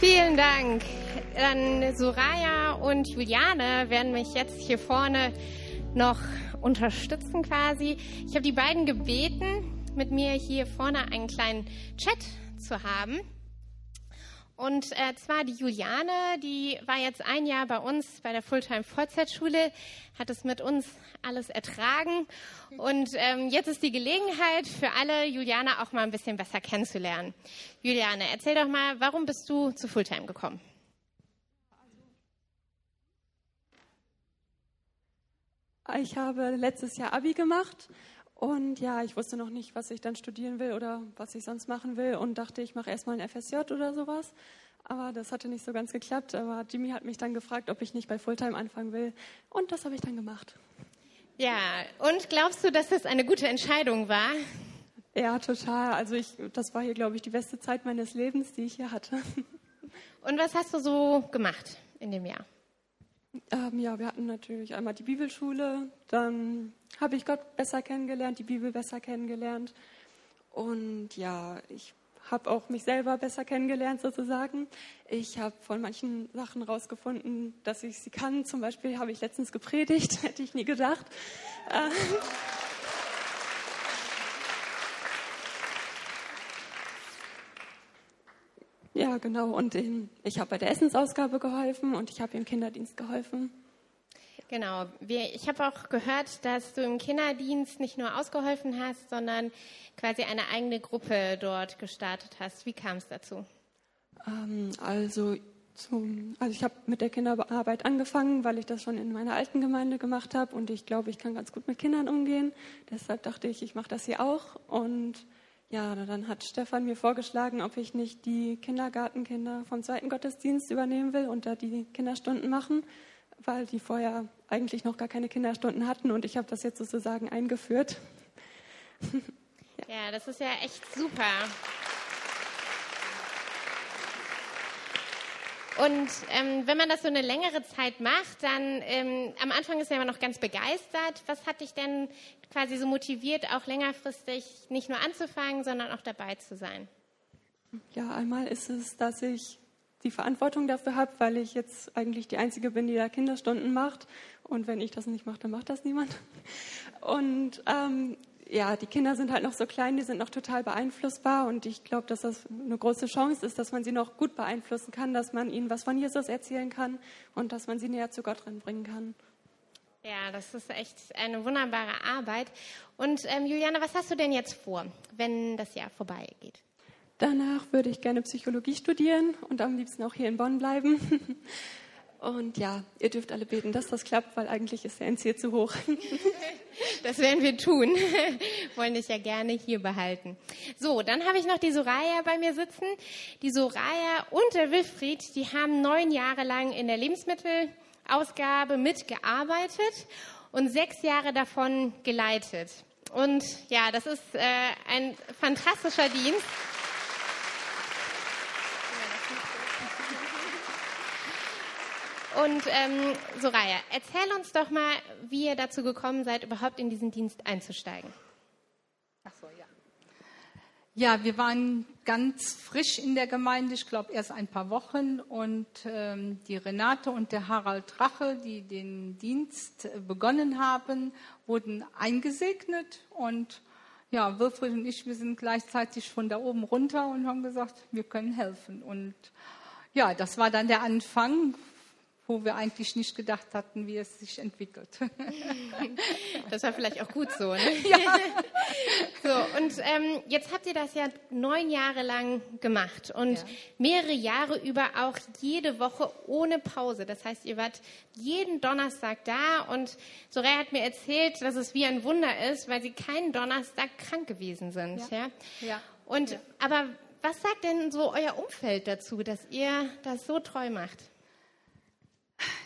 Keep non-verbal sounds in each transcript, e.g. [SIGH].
Vielen Dank. Dann Soraya und Juliane werden mich jetzt hier vorne noch unterstützen quasi. Ich habe die beiden gebeten, mit mir hier vorne einen kleinen Chat zu haben. Und äh, zwar die Juliane, die war jetzt ein Jahr bei uns bei der Fulltime Vollzeitschule, hat es mit uns alles ertragen. Und ähm, jetzt ist die Gelegenheit für alle, Juliane auch mal ein bisschen besser kennenzulernen. Juliane, erzähl doch mal, warum bist du zu Fulltime gekommen? Ich habe letztes Jahr Abi gemacht und ja, ich wusste noch nicht, was ich dann studieren will oder was ich sonst machen will und dachte, ich mache erstmal ein FSJ oder sowas. Aber das hatte nicht so ganz geklappt. Aber Jimmy hat mich dann gefragt, ob ich nicht bei Fulltime anfangen will. Und das habe ich dann gemacht. Ja, und glaubst du, dass das eine gute Entscheidung war? Ja, total. Also ich, das war hier, glaube ich, die beste Zeit meines Lebens, die ich hier hatte. [LAUGHS] Und was hast du so gemacht in dem Jahr? Ähm, ja, wir hatten natürlich einmal die Bibelschule, dann habe ich Gott besser kennengelernt, die Bibel besser kennengelernt. Und ja, ich habe auch mich selber besser kennengelernt sozusagen. Ich habe von manchen Sachen rausgefunden, dass ich sie kann. Zum Beispiel habe ich letztens gepredigt, [LAUGHS] hätte ich nie gedacht. Ähm, Ja, genau. Und ich habe bei der Essensausgabe geholfen und ich habe im Kinderdienst geholfen. Genau. Ich habe auch gehört, dass du im Kinderdienst nicht nur ausgeholfen hast, sondern quasi eine eigene Gruppe dort gestartet hast. Wie kam es dazu? Ähm, also, zum, also ich habe mit der Kinderarbeit angefangen, weil ich das schon in meiner alten Gemeinde gemacht habe und ich glaube, ich kann ganz gut mit Kindern umgehen. Deshalb dachte ich, ich mache das hier auch und ja, dann hat Stefan mir vorgeschlagen, ob ich nicht die Kindergartenkinder vom zweiten Gottesdienst übernehmen will und da die Kinderstunden machen, weil die vorher eigentlich noch gar keine Kinderstunden hatten und ich habe das jetzt sozusagen eingeführt. [LAUGHS] ja. ja, das ist ja echt super. Und ähm, wenn man das so eine längere Zeit macht, dann ähm, am Anfang ist man immer noch ganz begeistert. Was hat dich denn quasi so motiviert, auch längerfristig nicht nur anzufangen, sondern auch dabei zu sein? Ja, einmal ist es, dass ich die Verantwortung dafür habe, weil ich jetzt eigentlich die Einzige bin, die da Kinderstunden macht. Und wenn ich das nicht mache, dann macht das niemand. Und ähm, ja, die Kinder sind halt noch so klein, die sind noch total beeinflussbar und ich glaube, dass das eine große Chance ist, dass man sie noch gut beeinflussen kann, dass man ihnen was von Jesus erzählen kann und dass man sie näher zu Gott ranbringen kann. Ja, das ist echt eine wunderbare Arbeit. Und ähm, Juliane, was hast du denn jetzt vor, wenn das Jahr vorbeigeht? Danach würde ich gerne Psychologie studieren und am liebsten auch hier in Bonn bleiben. [LAUGHS] Und ja, ihr dürft alle beten, dass das klappt, weil eigentlich ist der NC zu hoch. [LAUGHS] Das werden wir tun. [LAUGHS] Wollen dich ja gerne hier behalten. So, dann habe ich noch die Soraya bei mir sitzen. Die Soraya und der Wilfried, die haben neun Jahre lang in der Lebensmittelausgabe mitgearbeitet und sechs Jahre davon geleitet. Und ja, das ist äh, ein fantastischer Dienst. Und ähm, Soraya, erzähl uns doch mal, wie ihr dazu gekommen seid, überhaupt in diesen Dienst einzusteigen. Ach so, ja. Ja, wir waren ganz frisch in der Gemeinde, ich glaube erst ein paar Wochen. Und ähm, die Renate und der Harald Rache, die den Dienst begonnen haben, wurden eingesegnet. Und ja, Wilfried und ich, wir sind gleichzeitig von da oben runter und haben gesagt, wir können helfen. Und ja, das war dann der Anfang wo wir eigentlich nicht gedacht hatten, wie es sich entwickelt. [LAUGHS] Das war vielleicht auch gut so. Ne? [LAUGHS] Ja. So, und ähm, jetzt habt ihr das ja neun Jahre lang gemacht und ja. mehrere Jahre über auch jede Woche ohne Pause. Das heißt, ihr wart jeden Donnerstag da und Soraya hat mir erzählt, dass es wie ein Wunder ist, weil sie keinen Donnerstag krank gewesen sind. Ja. ja? ja. Und aber was sagt denn so euer Umfeld dazu, dass ihr das so treu macht?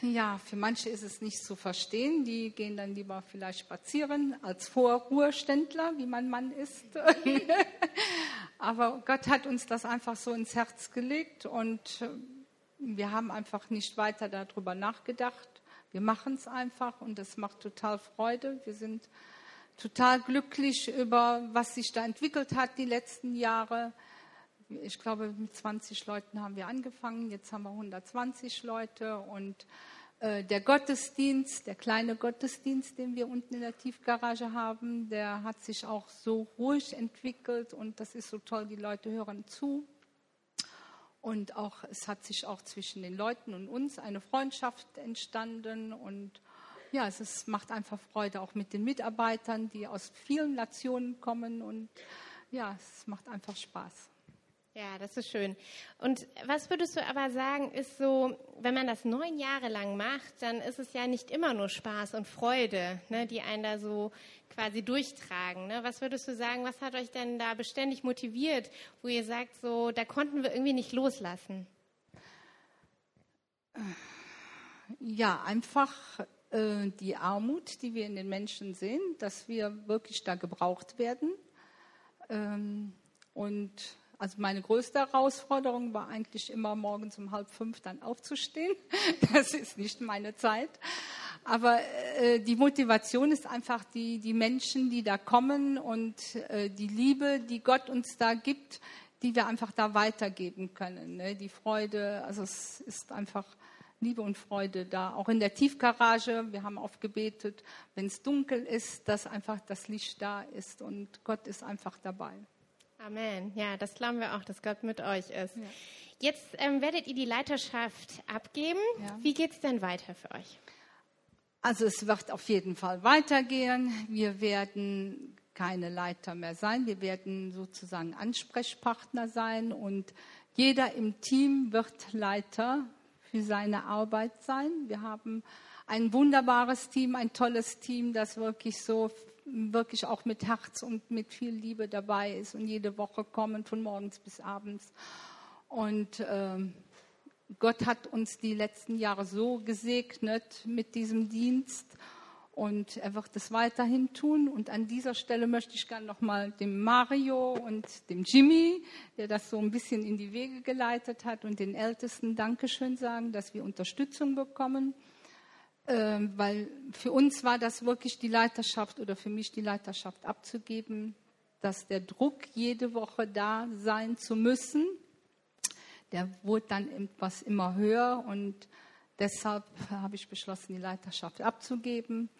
Ja, für manche ist es nicht zu verstehen. Die gehen dann lieber vielleicht spazieren als Vorruheständler, wie mein Mann ist. [LAUGHS] Aber Gott hat uns das einfach so ins Herz gelegt und äh, wir haben einfach nicht weiter darüber nachgedacht. Wir machen es einfach und es macht total Freude. Wir sind total glücklich über, was sich da entwickelt hat die letzten Jahre ich glaube, mit 20 Leuten haben wir angefangen. Jetzt haben wir 120 Leute und äh, der Gottesdienst, der kleine Gottesdienst, den wir unten in der Tiefgarage haben, der hat sich auch so ruhig entwickelt und das ist so toll, die Leute hören zu. Und auch, es hat sich auch zwischen den Leuten und uns eine Freundschaft entstanden und ja, es ist, macht einfach Freude auch mit den Mitarbeitern, die aus vielen Nationen kommen und ja, es macht einfach Spaß. Ja, das ist schön. Und was würdest du aber sagen, ist so, wenn man das neun Jahre lang macht, dann ist es ja nicht immer nur Spaß und Freude, ne, die einen da so quasi durchtragen. Ne? Was würdest du sagen, was hat euch denn da beständig motiviert, wo ihr sagt, so, da konnten wir irgendwie nicht loslassen? Ja, einfach äh, die Armut, die wir in den Menschen sehen, dass wir wirklich da gebraucht werden. Ähm, und also meine größte Herausforderung war eigentlich immer morgens um halb fünf dann aufzustehen. [LAUGHS] Das ist nicht meine Zeit. Aber äh, die Motivation ist einfach die, die Menschen, die da kommen und äh, die Liebe, die Gott uns da gibt, die wir einfach da weitergeben können. Ne? Die Freude, also es ist einfach Liebe und Freude da. Auch in der Tiefgarage, wir haben oft gebetet, wenn es dunkel ist, dass einfach das Licht da ist und Gott ist einfach dabei. Amen. Ja, das glauben wir auch, dass Gott mit euch ist. Ja. Jetzt ähm, werdet ihr die Leiterschaft abgeben. Ja. Wie geht es denn weiter für euch? Also es wird auf jeden Fall weitergehen. Wir werden keine Leiter mehr sein. Wir werden sozusagen Ansprechpartner sein und jeder im Team wird Leiter für seine Arbeit sein. Wir haben ein wunderbares Team, ein tolles Team, das wirklich so wirklich auch mit Herz und mit viel Liebe dabei ist und jede Woche kommen, von morgens bis abends. Und ähm, Gott hat uns die letzten Jahre so gesegnet mit diesem Dienst und er wird es weiterhin tun. Und an dieser Stelle möchte ich gerne nochmal dem Mario und dem Jimmy, der das so ein bisschen in die Wege geleitet hat, und den Ältesten Dankeschön sagen, dass wir Unterstützung bekommen. Ähm, weil für uns war das wirklich die Leiterschaft oder für mich die Leiterschaft abzugeben, dass der Druck, jede Woche da sein zu müssen, der wurde dann etwas immer höher und deshalb habe ich beschlossen, die Leiterschaft abzugeben.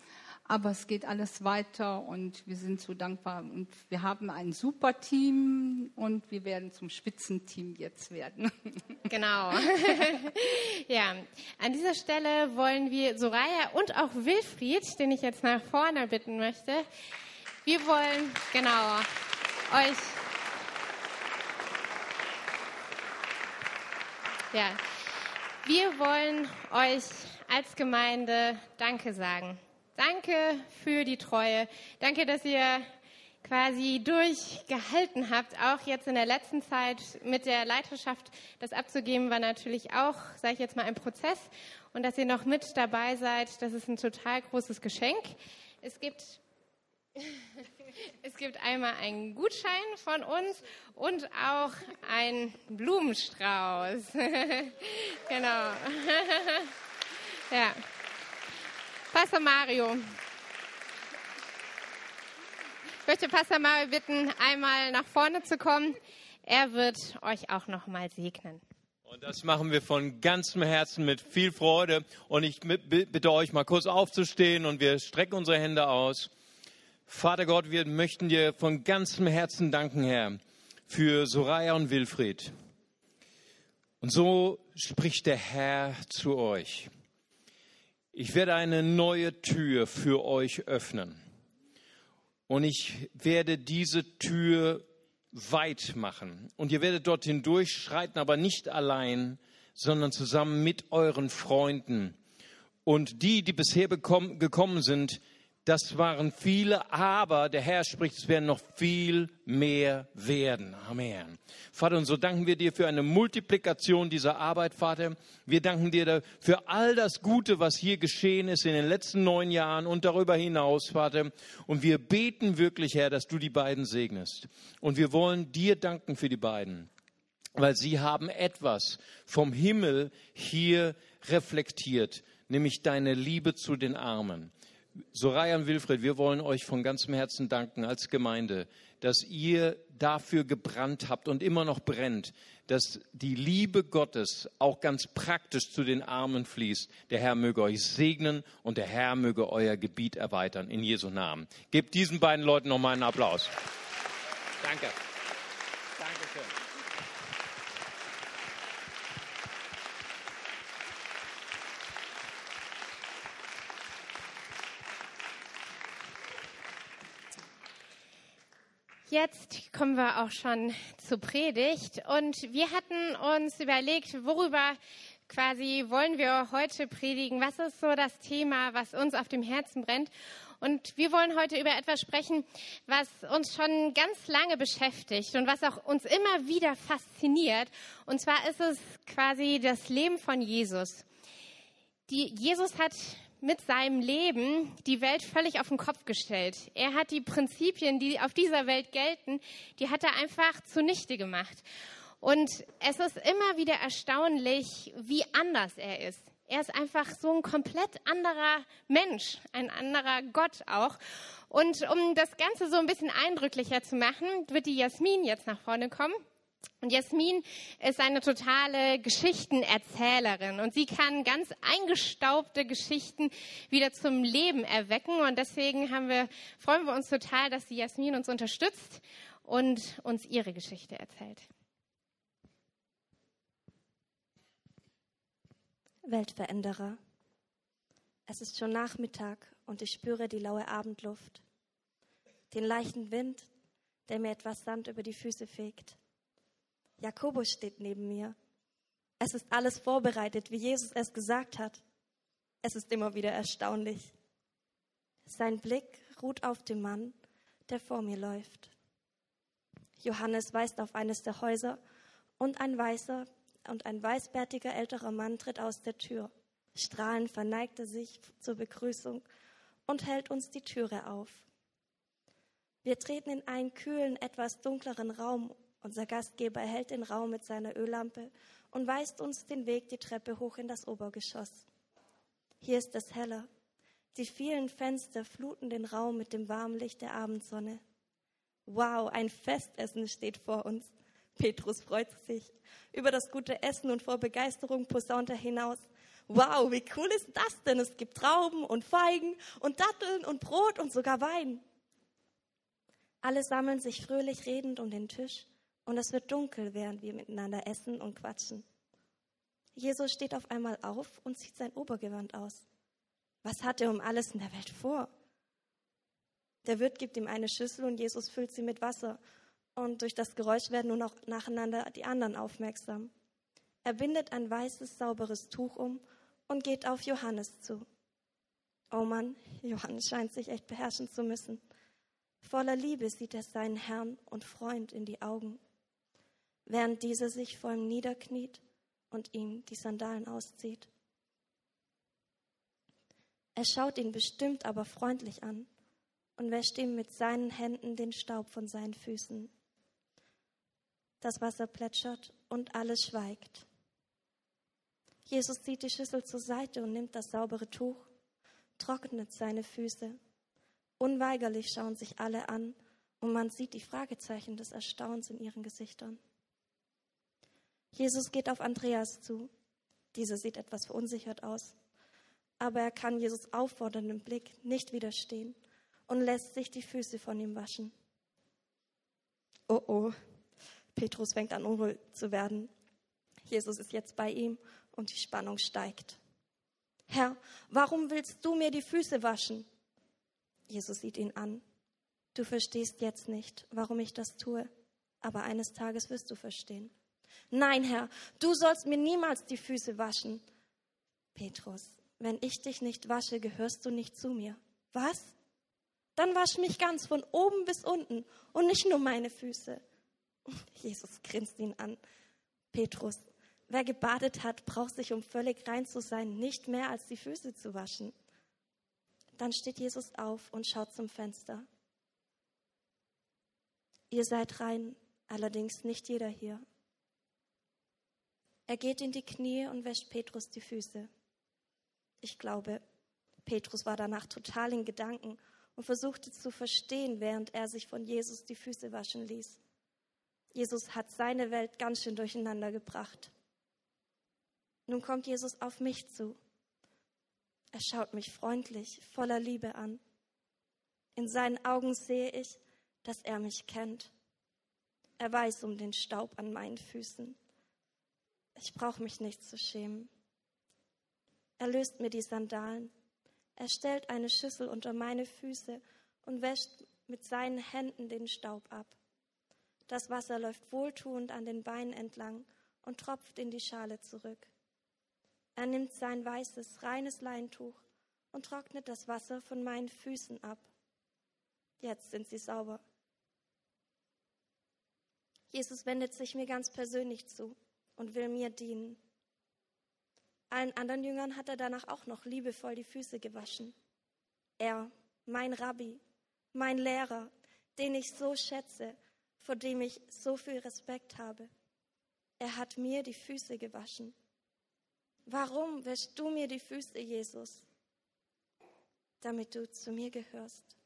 Aber es geht alles weiter und wir sind so dankbar. Und wir haben ein super Team und wir werden zum Spitzenteam jetzt werden. [LAUGHS] Genau. [LAUGHS] ja, an dieser Stelle wollen wir Soraya und auch Wilfried, den ich jetzt nach vorne bitten möchte, wir wollen, genau, euch. Ja, wir wollen euch als Gemeinde Danke sagen. Danke für die Treue. Danke, dass ihr quasi durchgehalten habt, auch jetzt in der letzten Zeit mit der Leiterschaft. Das abzugeben war natürlich auch, sage ich jetzt mal, ein Prozess. Und dass ihr noch mit dabei seid, das ist ein total großes Geschenk. Es gibt, [LAUGHS] es gibt einmal einen Gutschein von uns und auch einen Blumenstrauß. [LAUGHS] genau. [LAUGHS] ja. Pastor Mario. Ich möchte Pastor Mario bitten, einmal nach vorne zu kommen. Er wird euch auch noch mal segnen. Und das machen wir von ganzem Herzen mit viel Freude. Und ich bitte euch mal kurz aufzustehen und wir strecken unsere Hände aus. Vater Gott, wir möchten dir von ganzem Herzen danken, Herr, für Soraya und Wilfried. Und so spricht der Herr zu euch. Ich werde eine neue Tür für euch öffnen. Und ich werde diese Tür weit machen. Und ihr werdet dorthin durchschreiten, aber nicht allein, sondern zusammen mit euren Freunden. Und die, die bisher gekommen sind, das waren viele, aber der Herr spricht, es werden noch viel mehr werden. Amen. Vater, und so danken wir dir für eine Multiplikation dieser Arbeit, Vater. Wir danken dir für all das Gute, was hier geschehen ist in den letzten neun Jahren und darüber hinaus, Vater. Und wir beten wirklich, Herr, dass du die beiden segnest. Und wir wollen dir danken für die beiden, weil sie haben etwas vom Himmel hier reflektiert, nämlich deine Liebe zu den Armen Soraya und Wilfried, wir wollen euch von ganzem Herzen danken als Gemeinde, dass ihr dafür gebrannt habt und immer noch brennt, dass die Liebe Gottes auch ganz praktisch zu den Armen fließt. Der Herr möge euch segnen und der Herr möge euer Gebiet erweitern. In Jesu Namen. Gebt diesen beiden Leuten nochmal einen Applaus. Danke. Dankeschön. Jetzt kommen wir auch schon zur Predigt und wir hatten uns überlegt, worüber quasi wollen wir heute predigen? Was ist so das Thema, was uns auf dem Herzen brennt? Und wir wollen heute über etwas sprechen, was uns schon ganz lange beschäftigt und was auch uns immer wieder fasziniert. Und zwar ist es quasi das Leben von Jesus. Die, Jesus hat mit seinem Leben die Welt völlig auf den Kopf gestellt. Er hat die Prinzipien, die auf dieser Welt gelten, die hat er einfach zunichte gemacht. Und es ist immer wieder erstaunlich, wie anders er ist. Er ist einfach so ein komplett anderer Mensch, ein anderer Gott auch. Und um das Ganze so ein bisschen eindrücklicher zu machen, wird die Jasmin jetzt nach vorne kommen. Und Jasmin ist eine totale Geschichtenerzählerin und sie kann ganz eingestaubte Geschichten wieder zum Leben erwecken. Und deswegen haben wir, freuen wir uns total, dass die Jasmin uns unterstützt und uns ihre Geschichte erzählt. Weltveränderer. Es ist schon Nachmittag und ich spüre die laue Abendluft, den leichten Wind, der mir etwas Sand über die Füße fegt. Jakobus steht neben mir. Es ist alles vorbereitet, wie Jesus es gesagt hat. Es ist immer wieder erstaunlich. Sein Blick ruht auf dem Mann, der vor mir läuft. Johannes weist auf eines der Häuser und ein weißer und ein weißbärtiger älterer Mann tritt aus der Tür. Strahlend verneigt er sich zur Begrüßung und hält uns die Türe auf. Wir treten in einen kühlen, etwas dunkleren Raum unser Gastgeber erhält den Raum mit seiner Öllampe und weist uns den Weg die Treppe hoch in das Obergeschoss. Hier ist es heller. Die vielen Fenster fluten den Raum mit dem warmen Licht der Abendsonne. Wow, ein Festessen steht vor uns. Petrus freut sich über das gute Essen und vor Begeisterung posaunt er hinaus. Wow, wie cool ist das denn? Es gibt Trauben und Feigen und Datteln und Brot und sogar Wein. Alle sammeln sich fröhlich redend um den Tisch und es wird dunkel, während wir miteinander essen und quatschen. Jesus steht auf einmal auf und zieht sein Obergewand aus. Was hat er um alles in der Welt vor? Der Wirt gibt ihm eine Schüssel und Jesus füllt sie mit Wasser. Und durch das Geräusch werden nun auch nacheinander die anderen aufmerksam. Er bindet ein weißes, sauberes Tuch um und geht auf Johannes zu. Oh Mann, Johannes scheint sich echt beherrschen zu müssen. Voller Liebe sieht er seinen Herrn und Freund in die Augen während dieser sich vor ihm niederkniet und ihm die Sandalen auszieht. Er schaut ihn bestimmt aber freundlich an und wäscht ihm mit seinen Händen den Staub von seinen Füßen. Das Wasser plätschert und alles schweigt. Jesus zieht die Schüssel zur Seite und nimmt das saubere Tuch, trocknet seine Füße. Unweigerlich schauen sich alle an und man sieht die Fragezeichen des Erstaunens in ihren Gesichtern. Jesus geht auf Andreas zu. Dieser sieht etwas verunsichert aus. Aber er kann Jesus aufforderndem Blick nicht widerstehen und lässt sich die Füße von ihm waschen. Oh oh, Petrus fängt an unruhig zu werden. Jesus ist jetzt bei ihm und die Spannung steigt. Herr, warum willst du mir die Füße waschen? Jesus sieht ihn an. Du verstehst jetzt nicht, warum ich das tue, aber eines Tages wirst du verstehen. Nein, Herr, du sollst mir niemals die Füße waschen. Petrus, wenn ich dich nicht wasche, gehörst du nicht zu mir. Was? Dann wasch mich ganz von oben bis unten und nicht nur meine Füße. Jesus grinst ihn an. Petrus, wer gebadet hat, braucht sich, um völlig rein zu sein, nicht mehr als die Füße zu waschen. Dann steht Jesus auf und schaut zum Fenster. Ihr seid rein, allerdings nicht jeder hier. Er geht in die Knie und wäscht Petrus die Füße. Ich glaube, Petrus war danach total in Gedanken und versuchte zu verstehen, während er sich von Jesus die Füße waschen ließ. Jesus hat seine Welt ganz schön durcheinander gebracht. Nun kommt Jesus auf mich zu. Er schaut mich freundlich, voller Liebe an. In seinen Augen sehe ich, dass er mich kennt. Er weiß um den Staub an meinen Füßen. Ich brauche mich nicht zu schämen. Er löst mir die Sandalen. Er stellt eine Schüssel unter meine Füße und wäscht mit seinen Händen den Staub ab. Das Wasser läuft wohltuend an den Beinen entlang und tropft in die Schale zurück. Er nimmt sein weißes, reines Leintuch und trocknet das Wasser von meinen Füßen ab. Jetzt sind sie sauber. Jesus wendet sich mir ganz persönlich zu und will mir dienen. Allen anderen Jüngern hat er danach auch noch liebevoll die Füße gewaschen. Er, mein Rabbi, mein Lehrer, den ich so schätze, vor dem ich so viel Respekt habe, er hat mir die Füße gewaschen. Warum wäschst du mir die Füße, Jesus? Damit du zu mir gehörst.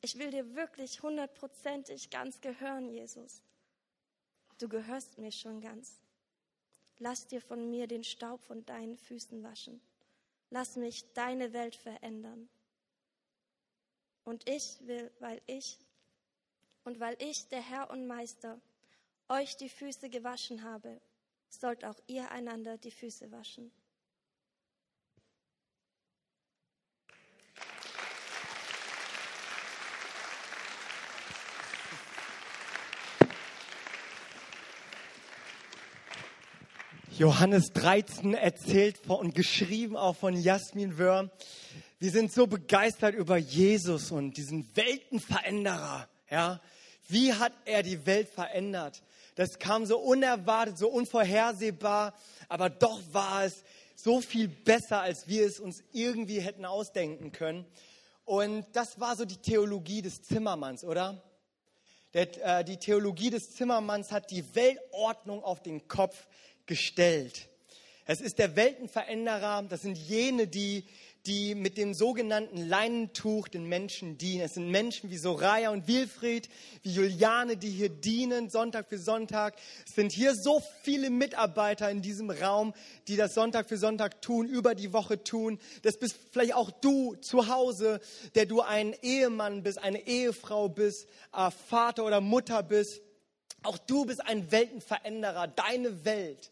Ich will dir wirklich hundertprozentig ganz gehören, Jesus. Du gehörst mir schon ganz. Lass dir von mir den Staub von deinen Füßen waschen. Lass mich deine Welt verändern. Und ich will, weil ich und weil ich, der Herr und Meister, euch die Füße gewaschen habe, sollt auch ihr einander die Füße waschen. Johannes 13 erzählt und geschrieben auch von Jasmin Wörm. Wir sind so begeistert über Jesus und diesen Weltenveränderer. Ja, wie hat er die Welt verändert? Das kam so unerwartet, so unvorhersehbar, aber doch war es so viel besser, als wir es uns irgendwie hätten ausdenken können. Und das war so die Theologie des Zimmermanns, oder? Der, äh, die Theologie des Zimmermanns hat die Weltordnung auf den Kopf gestellt. Es ist der Weltenveränderer, das sind jene, die die mit dem sogenannten Leinentuch den Menschen dienen. Es sind Menschen wie Soraya und Wilfried, wie Juliane, die hier dienen, Sonntag für Sonntag. Es sind hier so viele Mitarbeiter in diesem Raum, die das Sonntag für Sonntag tun, über die Woche tun. Das bist vielleicht auch du zu Hause, der du ein Ehemann bist, eine Ehefrau bist, äh, Vater oder Mutter bist. Auch du bist ein Weltenveränderer. Deine Welt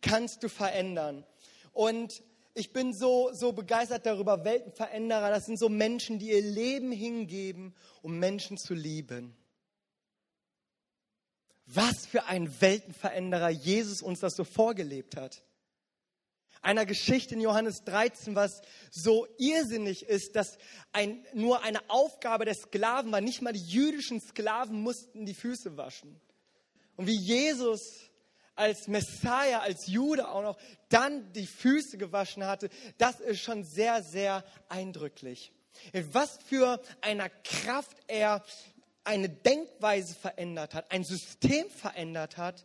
kannst du verändern. Und ich bin so, so begeistert darüber, Weltenveränderer, das sind so Menschen, die ihr Leben hingeben, um Menschen zu lieben. Was für ein Weltenveränderer Jesus uns das so vorgelebt hat. Einer Geschichte in Johannes 13, was so irrsinnig ist, dass ein, nur eine Aufgabe der Sklaven war. Nicht mal die jüdischen Sklaven mussten die Füße waschen. Und wie Jesus als Messiah, als Jude auch noch, dann die Füße gewaschen hatte, das ist schon sehr, sehr eindrücklich. Was für einer Kraft er eine Denkweise verändert hat, ein System verändert hat,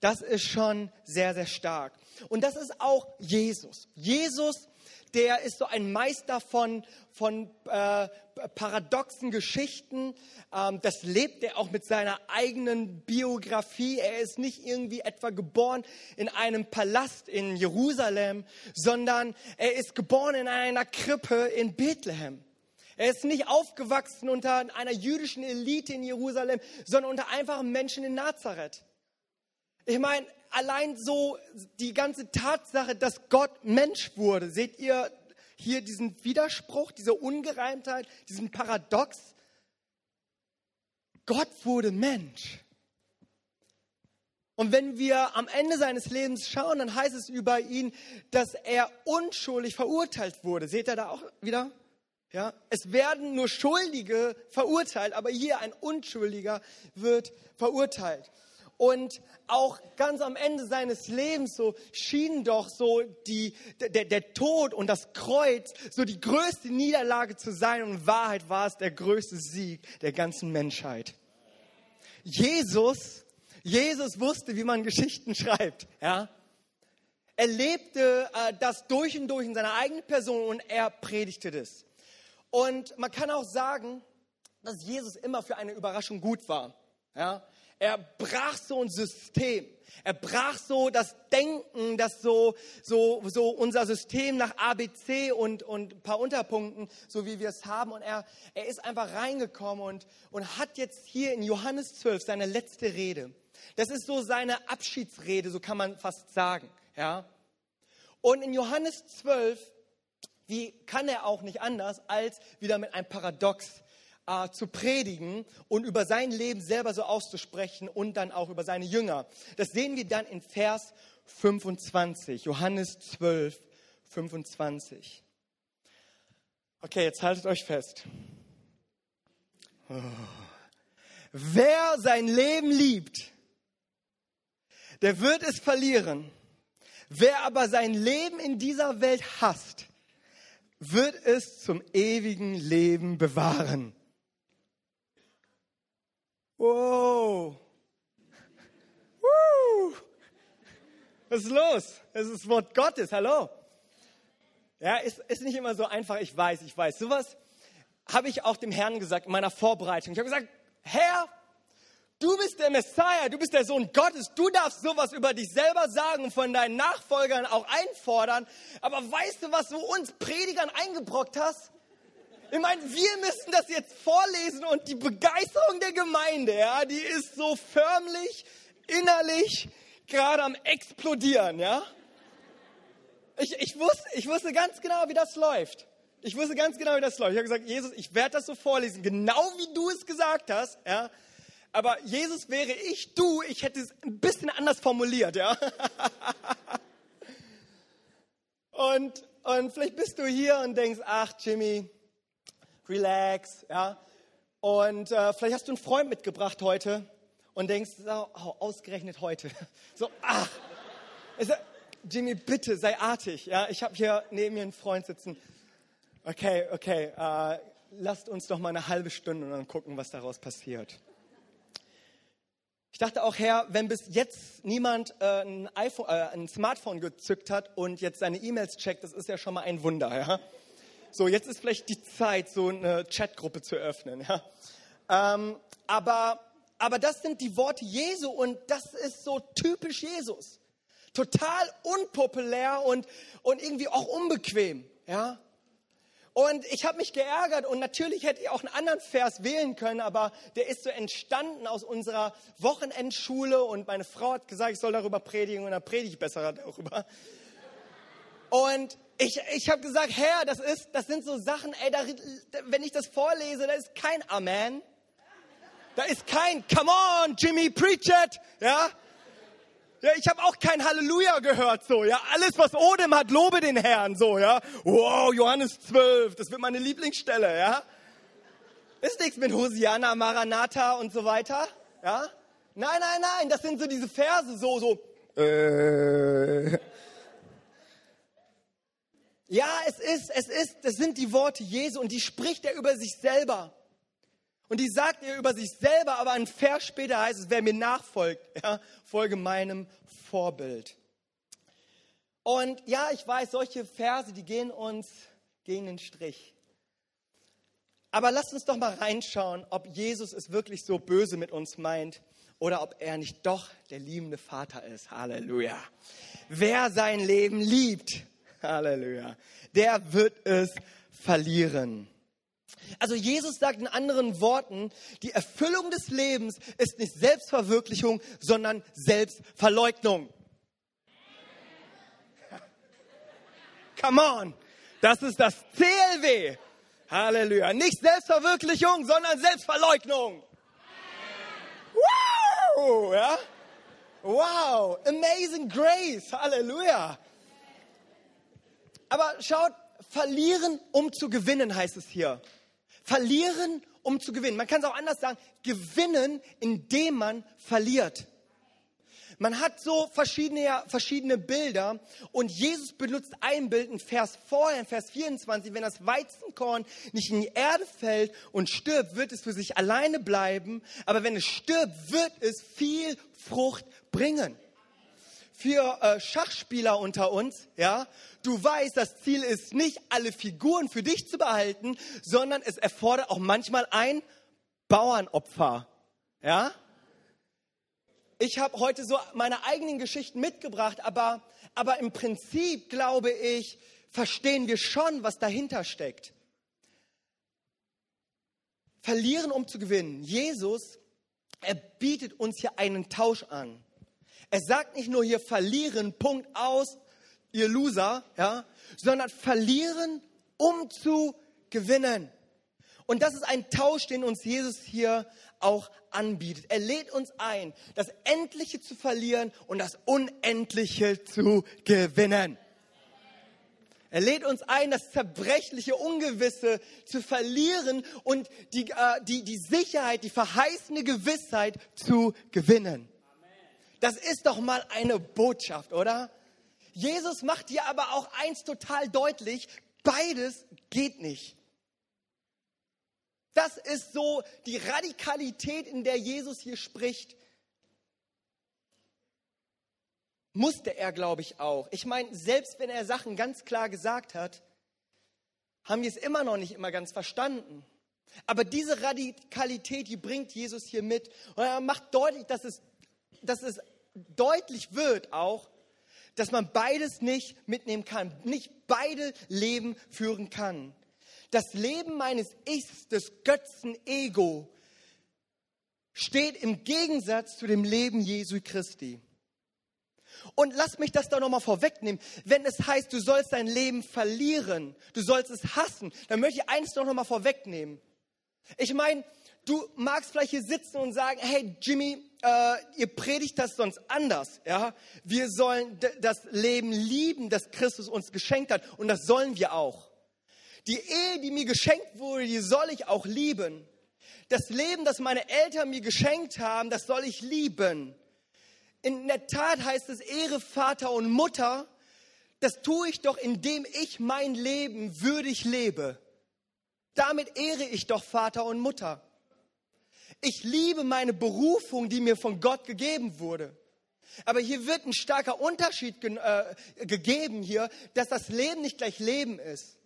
das ist schon sehr, sehr stark. Und das ist auch Jesus. Jesus der ist so ein Meister von, von äh, paradoxen Geschichten. Ähm, das lebt er auch mit seiner eigenen Biografie. Er ist nicht irgendwie etwa geboren in einem Palast in Jerusalem, sondern er ist geboren in einer Krippe in Bethlehem. Er ist nicht aufgewachsen unter einer jüdischen Elite in Jerusalem, sondern unter einfachen Menschen in Nazareth. Ich meine, allein so die ganze Tatsache, dass Gott Mensch wurde, seht ihr hier diesen Widerspruch, diese Ungereimtheit, diesen Paradox? Gott wurde Mensch. Und wenn wir am Ende seines Lebens schauen, dann heißt es über ihn, dass er unschuldig verurteilt wurde. Seht ihr da auch wieder? Ja, es werden nur Schuldige verurteilt, aber hier ein Unschuldiger wird verurteilt. Und auch ganz am Ende seines Lebens so schien doch so die, der, der Tod und das Kreuz so die größte Niederlage zu sein. Und in Wahrheit war es der größte Sieg der ganzen Menschheit. Jesus, Jesus wusste, wie man Geschichten schreibt. Ja? Er lebte äh, das durch und durch in seiner eigenen Person und er predigte das. Und man kann auch sagen, dass Jesus immer für eine Überraschung gut war. Ja? Er brach so ein System. Er brach so das Denken, das so, so, so unser System nach ABC und, und ein paar Unterpunkten, so wie wir es haben. Und er, er ist einfach reingekommen und, und hat jetzt hier in Johannes 12 seine letzte Rede. Das ist so seine Abschiedsrede, so kann man fast sagen. Ja? Und in Johannes 12, wie kann er auch nicht anders, als wieder mit einem Paradox äh, zu predigen und über sein Leben selber so auszusprechen und dann auch über seine Jünger. Das sehen wir dann in Vers 25, Johannes 12, 25. Okay, jetzt haltet euch fest. Oh. Wer sein Leben liebt, der wird es verlieren. Wer aber sein Leben in dieser Welt hasst, wird es zum ewigen Leben bewahren. Wow. Woo. Was ist los? Es ist das Wort Gottes. Hallo. Ja, ist, ist nicht immer so einfach. Ich weiß, ich weiß. Sowas habe ich auch dem Herrn gesagt in meiner Vorbereitung. Ich habe gesagt, Herr, du bist der Messiah, du bist der Sohn Gottes. Du darfst sowas über dich selber sagen und von deinen Nachfolgern auch einfordern. Aber weißt du, was du uns Predigern eingebrockt hast? Ich meine, wir müssen das jetzt vorlesen und die Begeisterung der Gemeinde, ja, die ist so förmlich, innerlich gerade am explodieren, ja. Ich, ich, wusste, ich wusste ganz genau, wie das läuft. Ich wusste ganz genau, wie das läuft. Ich habe gesagt, Jesus, ich werde das so vorlesen, genau wie du es gesagt hast, ja. Aber Jesus wäre ich, du, ich hätte es ein bisschen anders formuliert, ja. [LAUGHS] Und, und vielleicht bist du hier und denkst, ach Jimmy, relax, ja. Und äh, vielleicht hast du einen Freund mitgebracht heute und denkst, so, oh, ausgerechnet heute. [LAUGHS] So, ach, Jimmy, bitte sei artig, ja. Ich habe hier neben mir einen Freund sitzen. Okay, okay, äh, lasst uns doch mal eine halbe Stunde und dann gucken, was daraus passiert. Ich dachte auch, Herr, wenn bis jetzt niemand äh, ein, iPhone, äh, ein Smartphone gezückt hat und jetzt seine E-Mails checkt, das ist ja schon mal ein Wunder, ja. So, jetzt ist vielleicht die Zeit, so eine Chatgruppe zu öffnen. Ja? Ähm, aber, aber das sind die Worte Jesu und das ist so typisch Jesus. Total unpopulär und, und irgendwie auch unbequem. Ja? Und ich habe mich geärgert und natürlich hätte ich auch einen anderen Vers wählen können, aber der ist so entstanden aus unserer Wochenendschule und meine Frau hat gesagt, ich soll darüber predigen und dann predige ich besser darüber. Und ich, ich habe gesagt, Herr, das, ist, das sind so Sachen, ey, da, wenn ich das vorlese, da ist kein Amen. Da ist kein Come on, Jimmy, preach it. Ja? Ja, ich habe auch kein Halleluja gehört, so, ja. Alles, was Odem hat, lobe den Herrn, so, ja. Wow, Johannes 12, das wird meine Lieblingsstelle, ja. Ist nichts mit Hosiana, Maranatha und so weiter, ja. Nein, nein, nein, das sind so diese Verse, so, so, äh, ja, es ist, es ist, das sind die Worte Jesu und die spricht er über sich selber. Und die sagt er über sich selber, aber ein Vers später heißt es, wer mir nachfolgt, [LAUGHS] ja, folge meinem Vorbild. Und ja, ich weiß, solche Verse, die gehen uns gegen den Strich. Aber lasst uns doch mal reinschauen, ob Jesus es wirklich so böse mit uns meint oder ob er nicht doch der liebende Vater ist. Halleluja. Wer sein Leben liebt, Halleluja. Der wird es verlieren. Also Jesus sagt in anderen Worten, die Erfüllung des Lebens ist nicht Selbstverwirklichung, sondern Selbstverleugnung. Come on, das ist das CLW. Halleluja. Nicht Selbstverwirklichung, sondern Selbstverleugnung. Wow, ja? Wow, amazing grace. Halleluja. Aber schaut, verlieren, um zu gewinnen, heißt es hier. Verlieren, um zu gewinnen. Man kann es auch anders sagen, gewinnen, indem man verliert. Man hat so verschiedene, verschiedene Bilder und Jesus benutzt ein Bild, ein Vers vorher, in Vers 24, wenn das Weizenkorn nicht in die Erde fällt und stirbt, wird es für sich alleine bleiben, aber wenn es stirbt, wird es viel Frucht bringen. Für äh, Schachspieler unter uns, ja, du weißt, das Ziel ist nicht, alle Figuren für dich zu behalten, sondern es erfordert auch manchmal ein Bauernopfer, ja. Ich habe heute so meine eigenen Geschichten mitgebracht, aber, aber im Prinzip, glaube ich, verstehen wir schon, was dahinter steckt. Verlieren, um zu gewinnen. Jesus, er bietet uns hier einen Tausch an. Er sagt nicht nur hier verlieren, Punkt aus, ihr Loser, ja, sondern verlieren, um zu gewinnen. Und das ist ein Tausch, den uns Jesus hier auch anbietet. Er lädt uns ein, das Endliche zu verlieren und das Unendliche zu gewinnen. Er lädt uns ein, das zerbrechliche, ungewisse zu verlieren und die, äh, die, die Sicherheit, die verheißene Gewissheit zu gewinnen. Das ist doch mal eine Botschaft, oder? Jesus macht dir aber auch eins total deutlich, beides geht nicht. Das ist so die Radikalität, in der Jesus hier spricht. Musste er, glaube ich, auch. Ich meine, selbst wenn er Sachen ganz klar gesagt hat, haben wir es immer noch nicht immer ganz verstanden. Aber diese Radikalität, die bringt Jesus hier mit. Und er macht deutlich, dass es dass es deutlich wird auch, dass man beides nicht mitnehmen kann, nicht beide Leben führen kann. Das Leben meines Ichs, des Götzen Ego, steht im Gegensatz zu dem Leben Jesu Christi. Und lass mich das da nochmal vorwegnehmen. Wenn es heißt, du sollst dein Leben verlieren, du sollst es hassen, dann möchte ich eins doch nochmal vorwegnehmen. Ich meine, Du magst vielleicht hier sitzen und sagen, hey Jimmy, äh, ihr predigt das sonst anders. Ja? Wir sollen das Leben lieben, das Christus uns geschenkt hat. Und das sollen wir auch. Die Ehe, die mir geschenkt wurde, die soll ich auch lieben. Das Leben, das meine Eltern mir geschenkt haben, das soll ich lieben. In der Tat heißt es Ehre Vater und Mutter. Das tue ich doch, indem ich mein Leben würdig lebe. Damit ehre ich doch Vater und Mutter. Ich liebe meine Berufung, die mir von Gott gegeben wurde. Aber hier wird ein starker Unterschied ge äh, gegeben hier, dass das Leben nicht gleich Leben ist.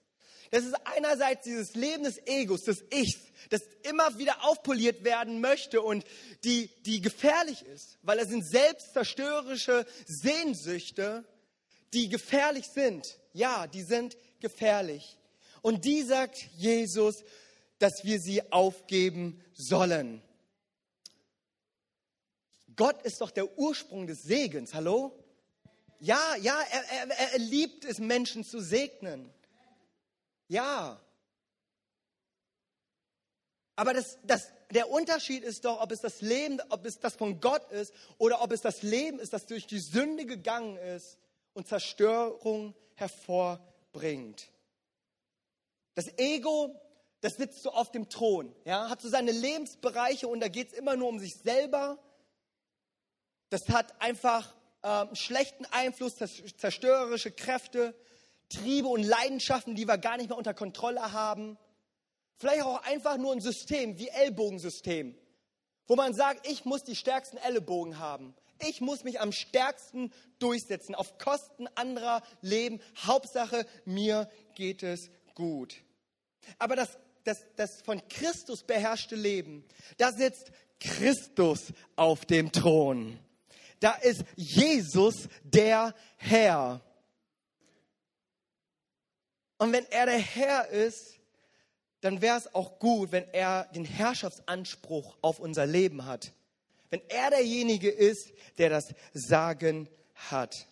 Das ist einerseits dieses Leben des Egos, des Ichs, das immer wieder aufpoliert werden möchte und die, die gefährlich ist, weil es sind selbstzerstörerische Sehnsüchte, die gefährlich sind. Ja, die sind gefährlich. Und die sagt Jesus, dass wir sie aufgeben sollen. Gott ist doch der Ursprung des Segens, hallo? Ja, ja, er, er, er liebt es, Menschen zu segnen. Ja. Aber das, das, der Unterschied ist doch, ob es das Leben, ob es das von Gott ist oder ob es das Leben ist, das durch die Sünde gegangen ist und Zerstörung hervorbringt. Das Ego das sitzt so auf dem Thron, ja, hat so seine Lebensbereiche und da geht es immer nur um sich selber. Das hat einfach ähm, schlechten Einfluss, zerstörerische Kräfte, Triebe und Leidenschaften, die wir gar nicht mehr unter Kontrolle haben. Vielleicht auch einfach nur ein System wie Ellbogensystem, wo man sagt, ich muss die stärksten Ellbogen haben. Ich muss mich am stärksten durchsetzen, auf Kosten anderer leben. Hauptsache, mir geht es gut. Aber das das, das von Christus beherrschte Leben, da sitzt Christus auf dem Thron. Da ist Jesus der Herr. Und wenn er der Herr ist, dann wäre es auch gut, wenn er den Herrschaftsanspruch auf unser Leben hat. Wenn er derjenige ist, der das Sagen hat.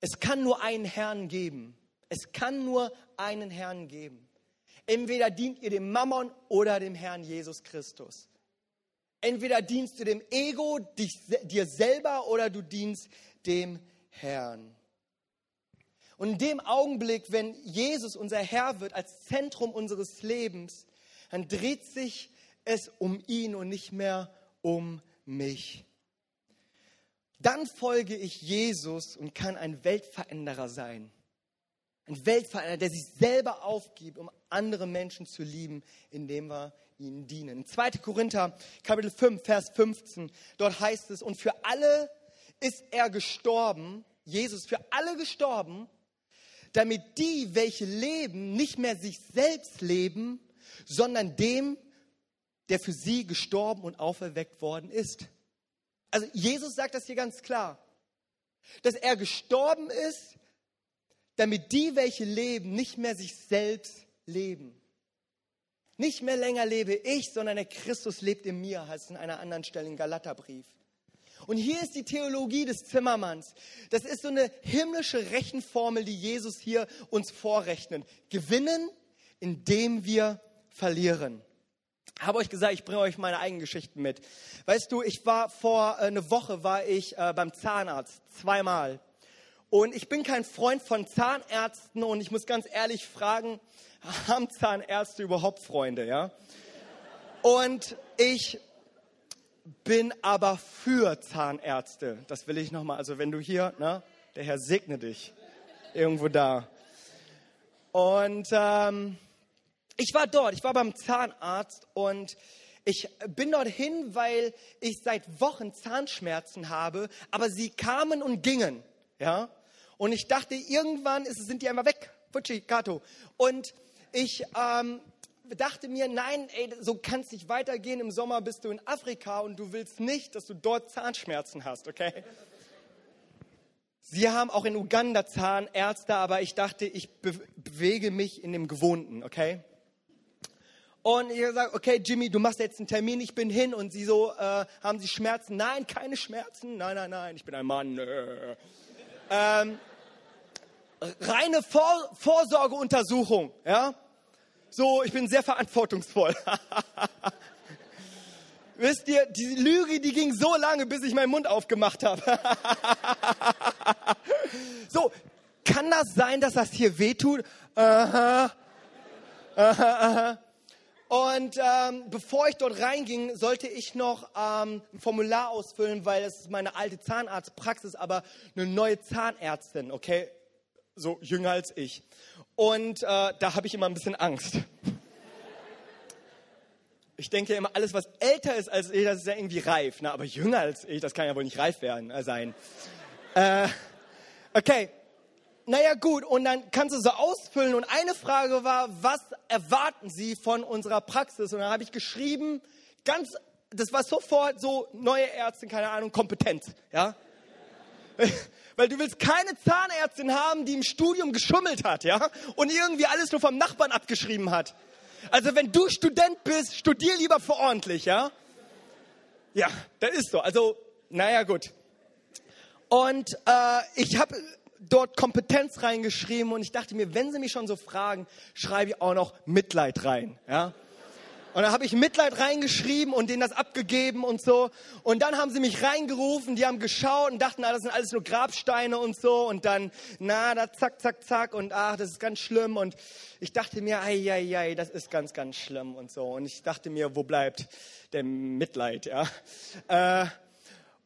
Es kann nur einen Herrn geben. Es kann nur einen Herrn geben. Entweder dient ihr dem Mammon oder dem Herrn Jesus Christus. Entweder dienst du dem Ego, dich, dir selber, oder du dienst dem Herrn. Und in dem Augenblick, wenn Jesus unser Herr wird als Zentrum unseres Lebens, dann dreht sich es um ihn und nicht mehr um mich. Dann folge ich Jesus und kann ein Weltveränderer sein. Ein Weltvereiner, der sich selber aufgibt, um andere Menschen zu lieben, indem wir ihnen dienen. 2. Korinther, Kapitel 5, Vers 15, dort heißt es, und für alle ist er gestorben, Jesus für alle gestorben, damit die, welche leben, nicht mehr sich selbst leben, sondern dem, der für sie gestorben und auferweckt worden ist. Also Jesus sagt das hier ganz klar, dass er gestorben ist, damit die, welche leben, nicht mehr sich selbst leben. Nicht mehr länger lebe ich, sondern der Christus lebt in mir, heißt es in einer anderen Stelle im Galaterbrief. Und hier ist die Theologie des Zimmermanns. Das ist so eine himmlische Rechenformel, die Jesus hier uns vorrechnet. Gewinnen, indem wir verlieren. Habe euch gesagt, ich bringe euch meine eigenen Geschichten mit. Weißt du, ich war vor äh, einer Woche war ich äh, beim Zahnarzt zweimal. Und ich bin kein Freund von Zahnärzten und ich muss ganz ehrlich fragen, haben Zahnärzte überhaupt Freunde, ja? Und ich bin aber für Zahnärzte. Das will ich nochmal. Also wenn du hier, ne, der Herr segne dich. Irgendwo da. Und ähm, ich war dort, ich war beim Zahnarzt und ich bin dorthin, weil ich seit Wochen Zahnschmerzen habe, aber sie kamen und gingen, ja. Und ich dachte, irgendwann ist, sind die einmal weg. Futschi, Kato. Und ich ähm, dachte mir, nein, ey, so kann es nicht weitergehen. Im Sommer bist du in Afrika und du willst nicht, dass du dort Zahnschmerzen hast, okay? Sie haben auch in Uganda Zahnärzte, aber ich dachte, ich be bewege mich in dem Gewohnten, okay? Und ich gesagt, okay, Jimmy, du machst jetzt einen Termin, ich bin hin. Und sie so, äh, haben Sie Schmerzen? Nein, keine Schmerzen. Nein, nein, nein, ich bin ein Mann. Ähm, reine Vor Vorsorgeuntersuchung, ja? So, ich bin sehr verantwortungsvoll. [LAUGHS] Wisst ihr, die Lüge, die ging so lange, bis ich meinen Mund aufgemacht habe. [LAUGHS] so, kann das sein, dass das hier wehtut? Aha. Aha, aha. Und ähm, bevor ich dort reinging, sollte ich noch ähm, ein Formular ausfüllen, weil es ist meine alte Zahnarztpraxis, aber eine neue Zahnärztin, okay? So jünger als ich. Und äh, da habe ich immer ein bisschen Angst. Ich denke immer, alles, was älter ist als ich, das ist ja irgendwie reif. Ne? Aber jünger als ich, das kann ja wohl nicht reif werden, äh, sein. Äh, okay, naja gut, und dann kannst du so ausfüllen. Und eine Frage war, was erwarten Sie von unserer Praxis? Und dann habe ich geschrieben, ganz, das war sofort so, neue Ärzte, keine Ahnung, Kompetenz. Ja? [LAUGHS] Weil du willst keine Zahnärztin haben, die im Studium geschummelt hat, ja? Und irgendwie alles nur vom Nachbarn abgeschrieben hat. Also wenn du Student bist, studier lieber für ordentlich, ja? Ja, das ist so. Also, naja, gut. Und äh, ich habe dort Kompetenz reingeschrieben und ich dachte mir, wenn sie mich schon so fragen, schreibe ich auch noch Mitleid rein, ja? Und da habe ich Mitleid reingeschrieben und denen das abgegeben und so. Und dann haben sie mich reingerufen, die haben geschaut und dachten, ah, das sind alles nur Grabsteine und so. Und dann, na, da zack, zack, zack und ach, das ist ganz schlimm. Und ich dachte mir, ei, ei, ei, das ist ganz, ganz schlimm und so. Und ich dachte mir, wo bleibt der Mitleid, ja? Äh,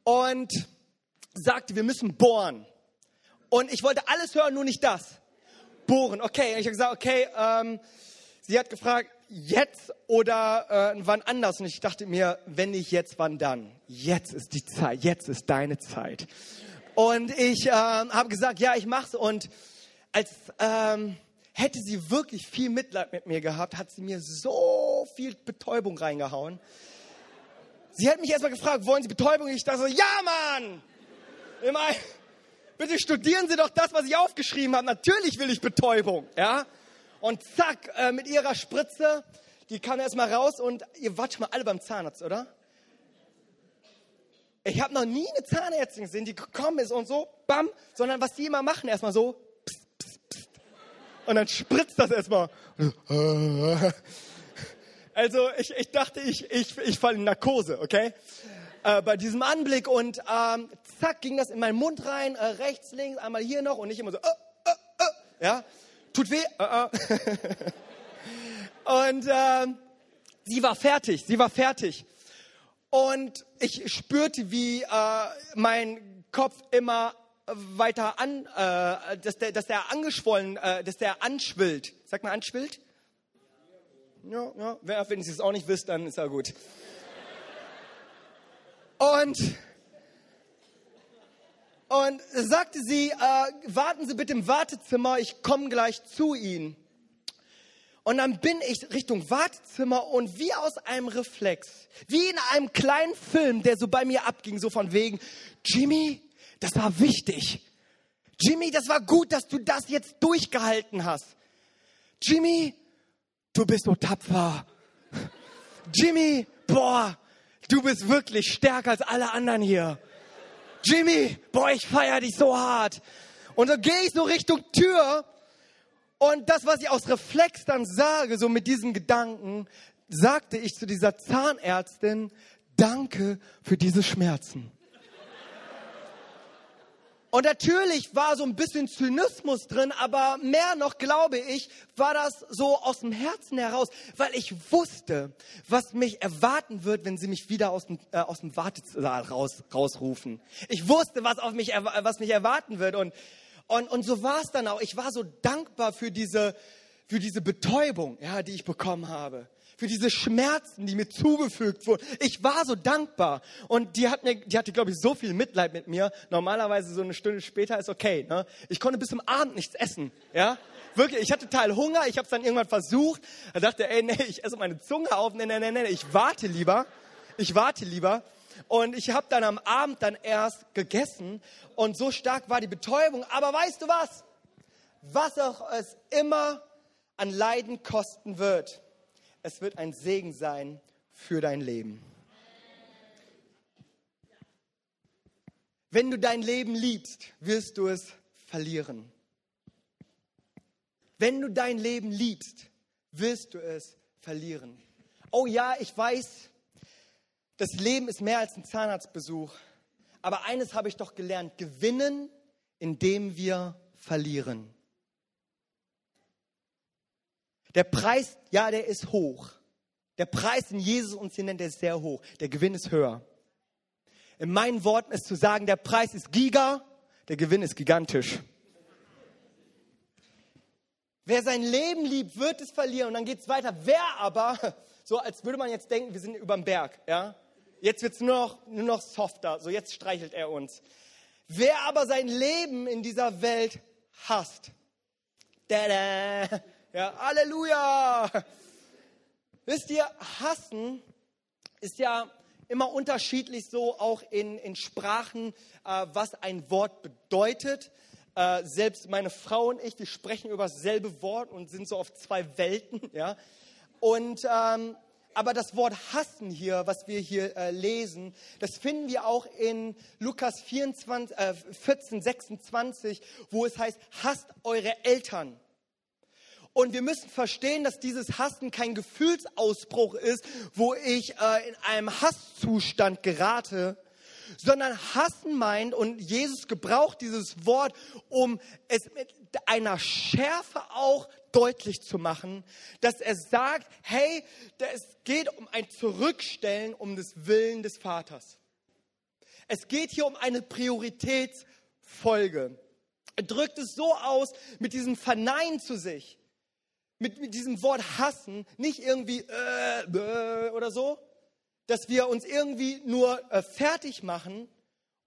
und sagte, wir müssen bohren. Und ich wollte alles hören, nur nicht das. Bohren, okay. Und ich habe gesagt, okay, ähm, sie hat gefragt, jetzt oder äh, wann anders? Und ich dachte mir, wenn nicht jetzt, wann dann? Jetzt ist die Zeit, jetzt ist deine Zeit. Und ich äh, habe gesagt, ja, ich mach's. Und als ähm, hätte sie wirklich viel Mitleid mit mir gehabt, hat sie mir so viel Betäubung reingehauen. Sie hat mich erstmal gefragt, wollen Sie Betäubung? Ich dachte so, ja, Mann! Meine, bitte studieren Sie doch das, was ich aufgeschrieben habe. Natürlich will ich Betäubung, ja? Und zack, äh, mit ihrer Spritze, die kam erstmal raus und ihr wart schon mal alle beim Zahnarzt, oder? Ich habe noch nie eine Zahnärztin gesehen, die gekommen ist und so, bam, sondern was die immer machen, erstmal so, pst, pst, pst. und dann spritzt das erstmal. Also ich, ich dachte, ich, ich, ich falle in Narkose, okay? Äh, bei diesem Anblick und ähm, zack ging das in meinen Mund rein, äh, rechts, links, einmal hier noch und nicht immer so, äh, äh, äh, ja? tut weh. [LAUGHS] Und ähm, sie war fertig, sie war fertig. Und ich spürte, wie mein Kopf immer weiter an, äh, dass, der, dass der angeschwollen, äh, dass der anschwillt. Sag mal, anschwillt? Ja, ja. Wenn ihr es auch nicht wisst, dann ist ja gut. Und Und sagte sie, äh, warten Sie bitte im Wartezimmer, ich komme gleich zu Ihnen. Und dann bin ich Richtung Wartezimmer und wie aus einem Reflex, wie in einem kleinen Film, der so bei mir abging, so von wegen, Jimmy, das war wichtig. Jimmy, das war gut, dass du das jetzt durchgehalten hast. Jimmy, du bist so tapfer. Jimmy, boah, du bist wirklich stärker als alle anderen hier. Jimmy, boah, ich feier dich so hart. Und so gehe ich so Richtung Tür und das, was ich aus Reflex dann sage, so mit diesen Gedanken, sagte ich zu dieser Zahnärztin, danke für diese Schmerzen. Und natürlich war so ein bisschen Zynismus drin, aber mehr noch, glaube ich, war das so aus dem Herzen heraus, weil ich wusste, was mich erwarten wird, wenn sie mich wieder aus dem, äh, aus dem Wartesaal raus, rausrufen. Ich wusste, was, auf mich, was mich erwarten wird. Und, und, und so war es dann auch. Ich war so dankbar für diese, für diese Betäubung, ja, die ich bekommen habe für diese Schmerzen, die mir zugefügt wurden. Ich war so dankbar. Und die, hat mir, die hatte, glaube ich, so viel Mitleid mit mir. Normalerweise so eine Stunde später ist okay. Ne? Ich konnte bis zum Abend nichts essen. Ja? Wirklich, ich hatte total Hunger. Ich habe es dann irgendwann versucht. Da dachte, ey, nee, ich esse meine Zunge auf. Nee, nee, nee, nee, ich warte lieber. Ich warte lieber. Und ich habe dann am Abend dann erst gegessen. Und so stark war die Betäubung. Aber weißt du was? Was auch es immer an Leiden kosten wird es wird ein Segen sein für dein Leben. Wenn du dein Leben liebst, wirst du es verlieren. Wenn du dein Leben liebst, wirst du es verlieren. Oh ja, ich weiß, das Leben ist mehr als ein Zahnarztbesuch. Aber eines habe ich doch gelernt, gewinnen, indem wir verlieren. Der Preis, ja, der ist hoch. Der Preis, den Jesus uns hier nennt, der ist sehr hoch. Der Gewinn ist höher. In meinen Worten ist zu sagen, der Preis ist giga, der Gewinn ist gigantisch. Wer sein Leben liebt, wird es verlieren. Und dann geht es weiter. Wer aber, so als würde man jetzt denken, wir sind über dem Berg, ja? Jetzt wird es nur noch, nur noch softer. So jetzt streichelt er uns. Wer aber sein Leben in dieser Welt hasst, da -da, ja, Halleluja! Wisst ihr, hassen ist ja immer unterschiedlich so auch in, in Sprachen, äh, was ein Wort bedeutet. Äh, selbst meine Frau und ich, wir sprechen über dasselbe Wort und sind so auf zwei Welten. [LAUGHS] Ja? Und, ähm, aber das Wort hassen hier, was wir hier äh, lesen, das finden wir auch in Lukas 24, äh, 14, 26, wo es heißt, hasst eure Eltern. Und wir müssen verstehen, dass dieses Hassen kein Gefühlsausbruch ist, wo ich äh, in einem Hasszustand gerate, sondern Hassen meint, und Jesus gebraucht dieses Wort, um es mit einer Schärfe auch deutlich zu machen, dass er sagt, hey, es geht um ein Zurückstellen um des Willen des Vaters. Es geht hier um eine Prioritätsfolge. Er drückt es so aus mit diesem Verneinen zu sich mit, mit diesem Wort hassen nicht irgendwie äh, äh, oder so, dass wir uns irgendwie nur äh, fertig machen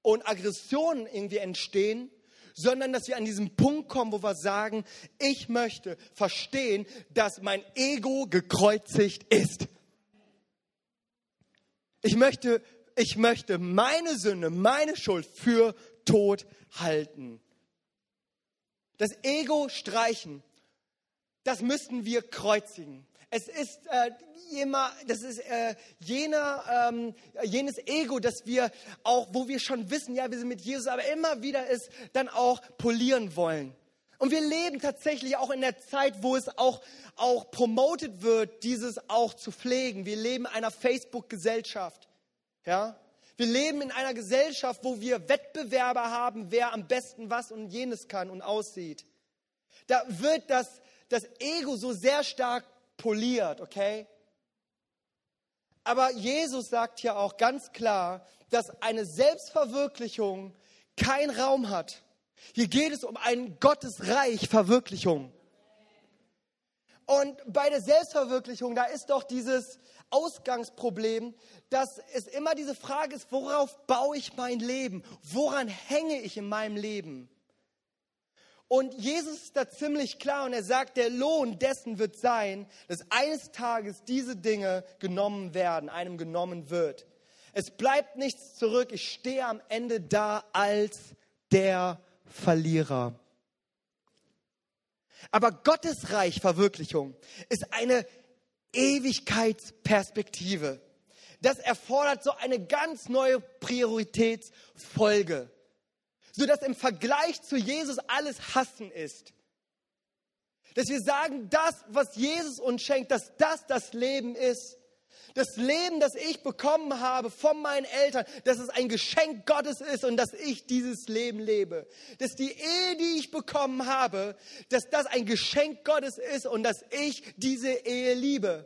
und Aggressionen irgendwie entstehen, sondern dass wir an diesen Punkt kommen, wo wir sagen, ich möchte verstehen, dass mein Ego gekreuzigt ist. Ich möchte, ich möchte meine Sünde, meine Schuld für tot halten. Das Ego streichen das müssten wir kreuzigen. Es ist äh, immer, das ist äh, jener, ähm, jenes Ego, das wir auch, wo wir schon wissen, ja, wir sind mit Jesus, aber immer wieder es dann auch polieren wollen. Und wir leben tatsächlich auch in der Zeit, wo es auch, auch promotet wird, dieses auch zu pflegen. Wir leben in einer Facebook-Gesellschaft. Ja? Wir leben in einer Gesellschaft, wo wir Wettbewerber haben, wer am besten was und jenes kann und aussieht. Da wird das das Ego so sehr stark poliert, okay? Aber Jesus sagt ja auch ganz klar, dass eine Selbstverwirklichung keinen Raum hat. Hier geht es um ein Gottesreich Verwirklichung. Und bei der Selbstverwirklichung, da ist doch dieses Ausgangsproblem, dass es immer diese Frage ist, worauf baue ich mein Leben? Woran hänge ich in meinem Leben? Und Jesus ist da ziemlich klar und er sagt, der Lohn dessen wird sein, dass eines Tages diese Dinge genommen werden, einem genommen wird. Es bleibt nichts zurück. Ich stehe am Ende da als der Verlierer. Aber Gottes Reich Verwirklichung ist eine Ewigkeitsperspektive. Das erfordert so eine ganz neue Prioritätsfolge, sodass im Vergleich zu Jesus alles Hassen ist. Dass wir sagen, das, was Jesus uns schenkt, dass das das Leben ist. Das Leben, das ich bekommen habe von meinen Eltern, dass es ein Geschenk Gottes ist und dass ich dieses Leben lebe. Dass die Ehe, die ich bekommen habe, dass das ein Geschenk Gottes ist und dass ich diese Ehe liebe.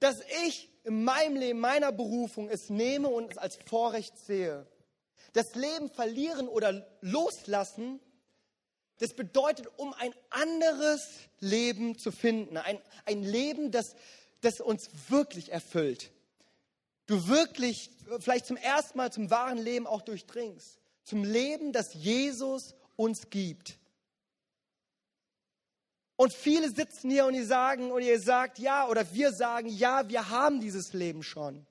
Dass ich in meinem Leben, meiner Berufung es nehme und es als Vorrecht sehe. Das Leben verlieren oder loslassen, das bedeutet, um ein anderes Leben zu finden. Ein, ein Leben, das das uns wirklich erfüllt. Du wirklich vielleicht zum ersten Mal zum wahren Leben auch durchdringst. Zum Leben, das Jesus uns gibt. Und viele sitzen hier und die sagen, und ihr sagt ja, oder wir sagen, ja, wir haben dieses Leben schon.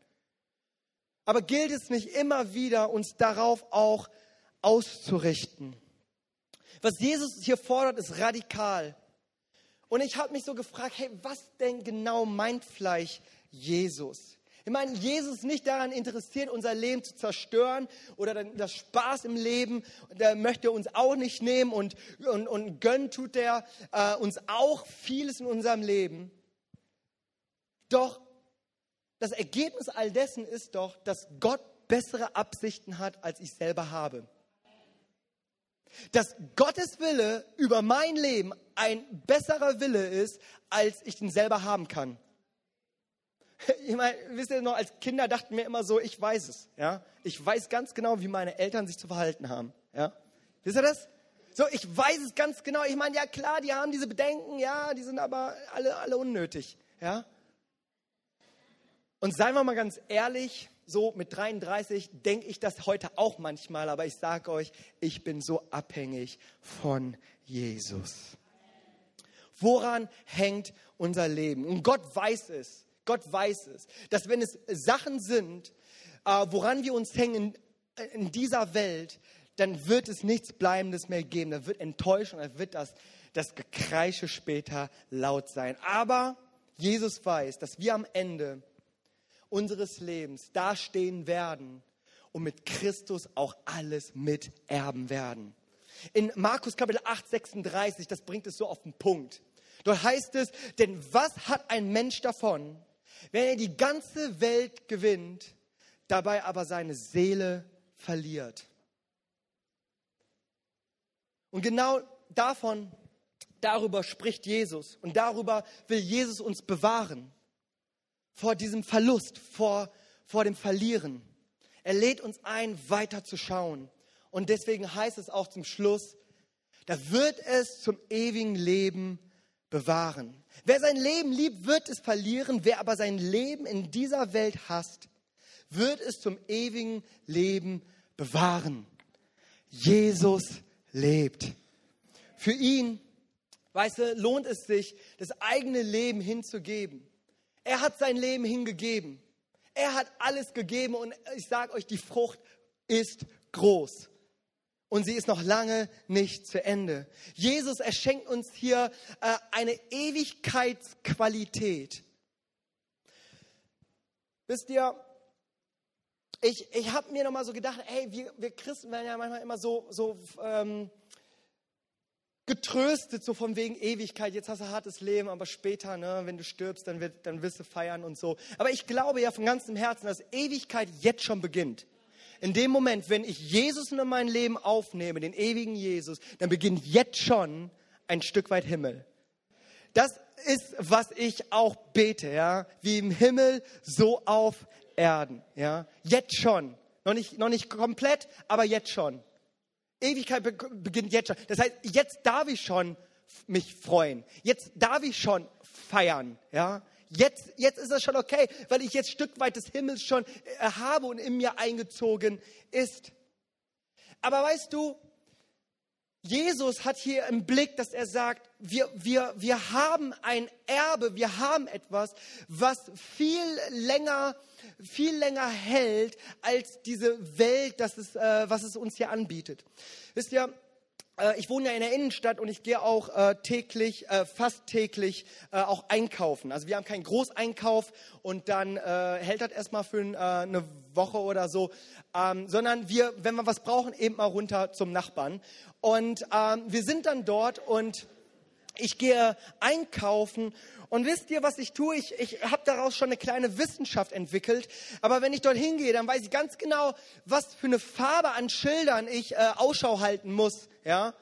Aber gilt es nicht immer wieder, uns darauf auch auszurichten? Was Jesus hier fordert, ist radikal. Und ich habe mich so gefragt, hey, was denn genau meint Fleisch Jesus? Ich meine, Jesus ist nicht daran interessiert, unser Leben zu zerstören oder das Spaß im Lem. Der möchte uns auch nicht nehmen und, und, und gönnen tut er äh, uns auch vieles in unserem Leben. Doch das Ergebnis all dessen ist doch, dass Gott bessere Absichten hat, als ich selber habe dass Gottes Wille über mein Leben ein besserer Wille ist, als ich ihn selber haben kann. [LAUGHS] Ich meine, wisst ihr noch, als Kinder dachten wir immer so, ich weiß es. Ja? Ich weiß ganz genau, wie meine Eltern sich zu verhalten haben. Ja? Wisst ihr das? So, ich weiß es ganz genau. Ich meine, ja klar, die haben diese Bedenken, ja, die sind aber alle, alle unnötig. Ja? Und seien wir mal ganz ehrlich, so mit 33 denke ich das heute auch manchmal, aber ich sage euch, ich bin so abhängig von Jesus. Woran hängt unser Leben? Und Gott weiß es. Gott weiß es, dass wenn es Sachen sind, äh, woran wir uns hängen in dieser Welt, dann wird es nichts Bleibendes mehr geben. Da wird Enttäuschung, da wird das, das Gekreische später laut sein. Aber Jesus weiß, dass wir am Ende unseres Lebens dastehen werden und mit Christus auch alles miterben werden. In Markus Kapitel 8, 36, das bringt es so auf den Punkt. Dort heißt es, denn was hat ein Mensch davon, wenn er die ganze Welt gewinnt, dabei aber seine Seele verliert? Und genau davon, darüber spricht Jesus und darüber will Jesus uns bewahren vor diesem Verlust, vor, vor dem Verlieren. Er lädt uns ein, weiter zu schauen. Und deswegen heißt es auch zum Schluss, da wird es zum ewigen Leben bewahren. Wer sein Leben liebt, wird es verlieren. Wer aber sein Leben in dieser Welt hasst, wird es zum ewigen Leben bewahren. Jesus lebt. Für ihn, weißt du, lohnt es sich, das eigene Leben hinzugeben. Er hat sein Leben hingegeben. Er hat alles gegeben und ich sage euch, die Frucht ist groß. Und sie ist noch lange nicht zu Ende. Jesus, er schenkt uns hier äh, eine Ewigkeitsqualität. Wisst ihr, ich, ich habe mir noch mal so gedacht, hey, wir, wir Christen werden ja manchmal immer so, so ähm, getröstet, so von wegen Ewigkeit. Jetzt hast du ein hartes Leben, aber später, ne, wenn du stirbst, dann, wird, dann wirst du feiern und so. Aber ich glaube ja von ganzem Herzen, dass Ewigkeit jetzt schon beginnt. In dem Moment, wenn ich Jesus in mein Leben aufnehme, den ewigen Jesus, dann beginnt jetzt schon ein Stück weit Himmel. Das ist, was ich auch bete, ja, wie im Himmel, so auf Erden, ja. Jetzt schon. Noch nicht, noch nicht komplett, aber jetzt schon. Ewigkeit beginnt jetzt schon. Das heißt, jetzt darf ich schon mich freuen. Jetzt darf ich schon feiern. Ja? Jetzt, jetzt ist das schon okay, weil ich jetzt Stück weit des Himmels schon äh, habe und in mir eingezogen ist. Aber weißt du, Jesus hat hier im Blick, dass er sagt, wir, wir, wir haben ein Erbe, wir haben etwas, was viel länger, viel länger hält als diese Welt, das ist, äh, was es uns hier anbietet. Wisst ihr, äh, ich wohne ja in der Innenstadt und ich gehe auch äh, täglich, äh, fast täglich äh, auch einkaufen. Also wir haben keinen Großeinkauf und dann äh, hält das erstmal für äh, eine Woche oder so, ähm, sondern wir, wenn wir was brauchen, eben mal runter zum Nachbarn. Und ähm, wir sind dann dort und ich gehe einkaufen und wisst ihr, was ich tue? Ich, ich habe daraus schon eine kleine Wissenschaft entwickelt. Aber wenn ich dort hingehe, dann weiß ich ganz genau, was für eine Farbe an Schildern ich äh, Ausschau halten muss. Ja?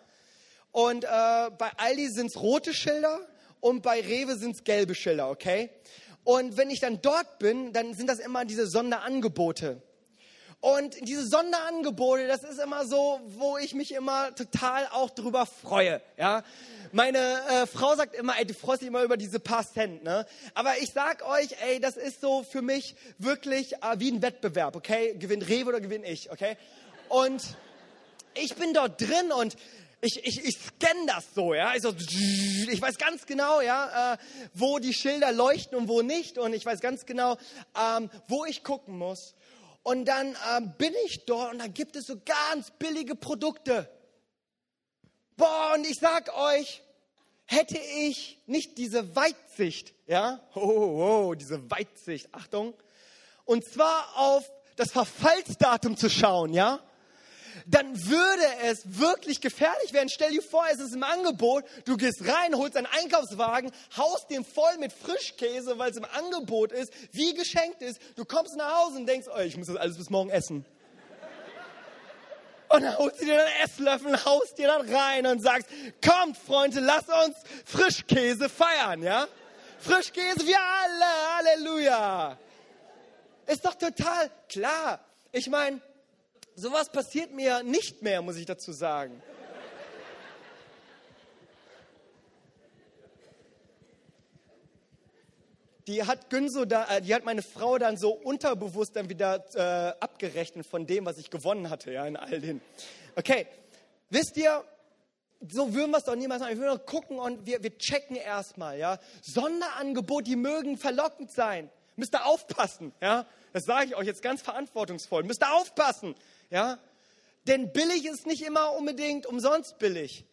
Und äh, bei Aldi sind es rote Schilder und bei Rewe sind es gelbe Schilder, okay? Und wenn ich dann dort bin, dann sind das immer diese Sonderangebote. Und diese Sonderangebote, das ist immer so, wo ich mich immer total auch drüber freue. Ja? Meine äh, Frau sagt immer, ey, du freust dich immer über diese paar Cent. Ne? Aber ich sag euch, ey, das ist so für mich wirklich äh, wie ein Wettbewerb. Okay, gewinnt Rewe oder gewinne ich? Okay. Und ich bin dort drin und ich, ich, ich scanne das so, ja. Ich, so, ich weiß ganz genau, ja, äh, wo die Schilder leuchten und wo nicht. Und ich weiß ganz genau, ähm, wo ich gucken muss. Und dann ähm, bin ich dort und da gibt es so ganz billige Produkte. Boah, und ich sag euch, hätte ich nicht diese Weitsicht, ja, oh, oh, oh, diese Weitsicht, Achtung, und zwar auf das Verfallsdatum zu schauen, ja, dann würde es wirklich gefährlich werden. Stell dir vor, es ist im Angebot, du gehst rein, holst einen Einkaufswagen, haust den voll mit Frischkäse, weil es im Angebot ist, wie geschenkt ist. Du kommst nach Hause und denkst, oh, ich muss das alles bis morgen essen. Und dann holst du dir einen Esslöffel, haust dir dann rein und sagst, kommt Freunde, lass uns Frischkäse feiern, ja? Frischkäse, wir alle, Halleluja. Ist doch total klar. Ich meine, sowas passiert mir nicht mehr, muss ich dazu sagen. Die hat Günso da, äh, die hat meine Frau dann so unterbewusst dann wieder äh, abgerechnet von dem, was ich gewonnen hatte, ja, in all den. Okay, wisst ihr, so würden wir es doch niemals machen. Wir würden gucken und wir, wir checken erstmal, ja. Sonderangebot, die mögen verlockend sein. Müsst ihr aufpassen, ja. Das sage ich euch jetzt ganz verantwortungsvoll. Müsst ihr aufpassen. Ja? Denn billig ist nicht immer unbedingt umsonst billig.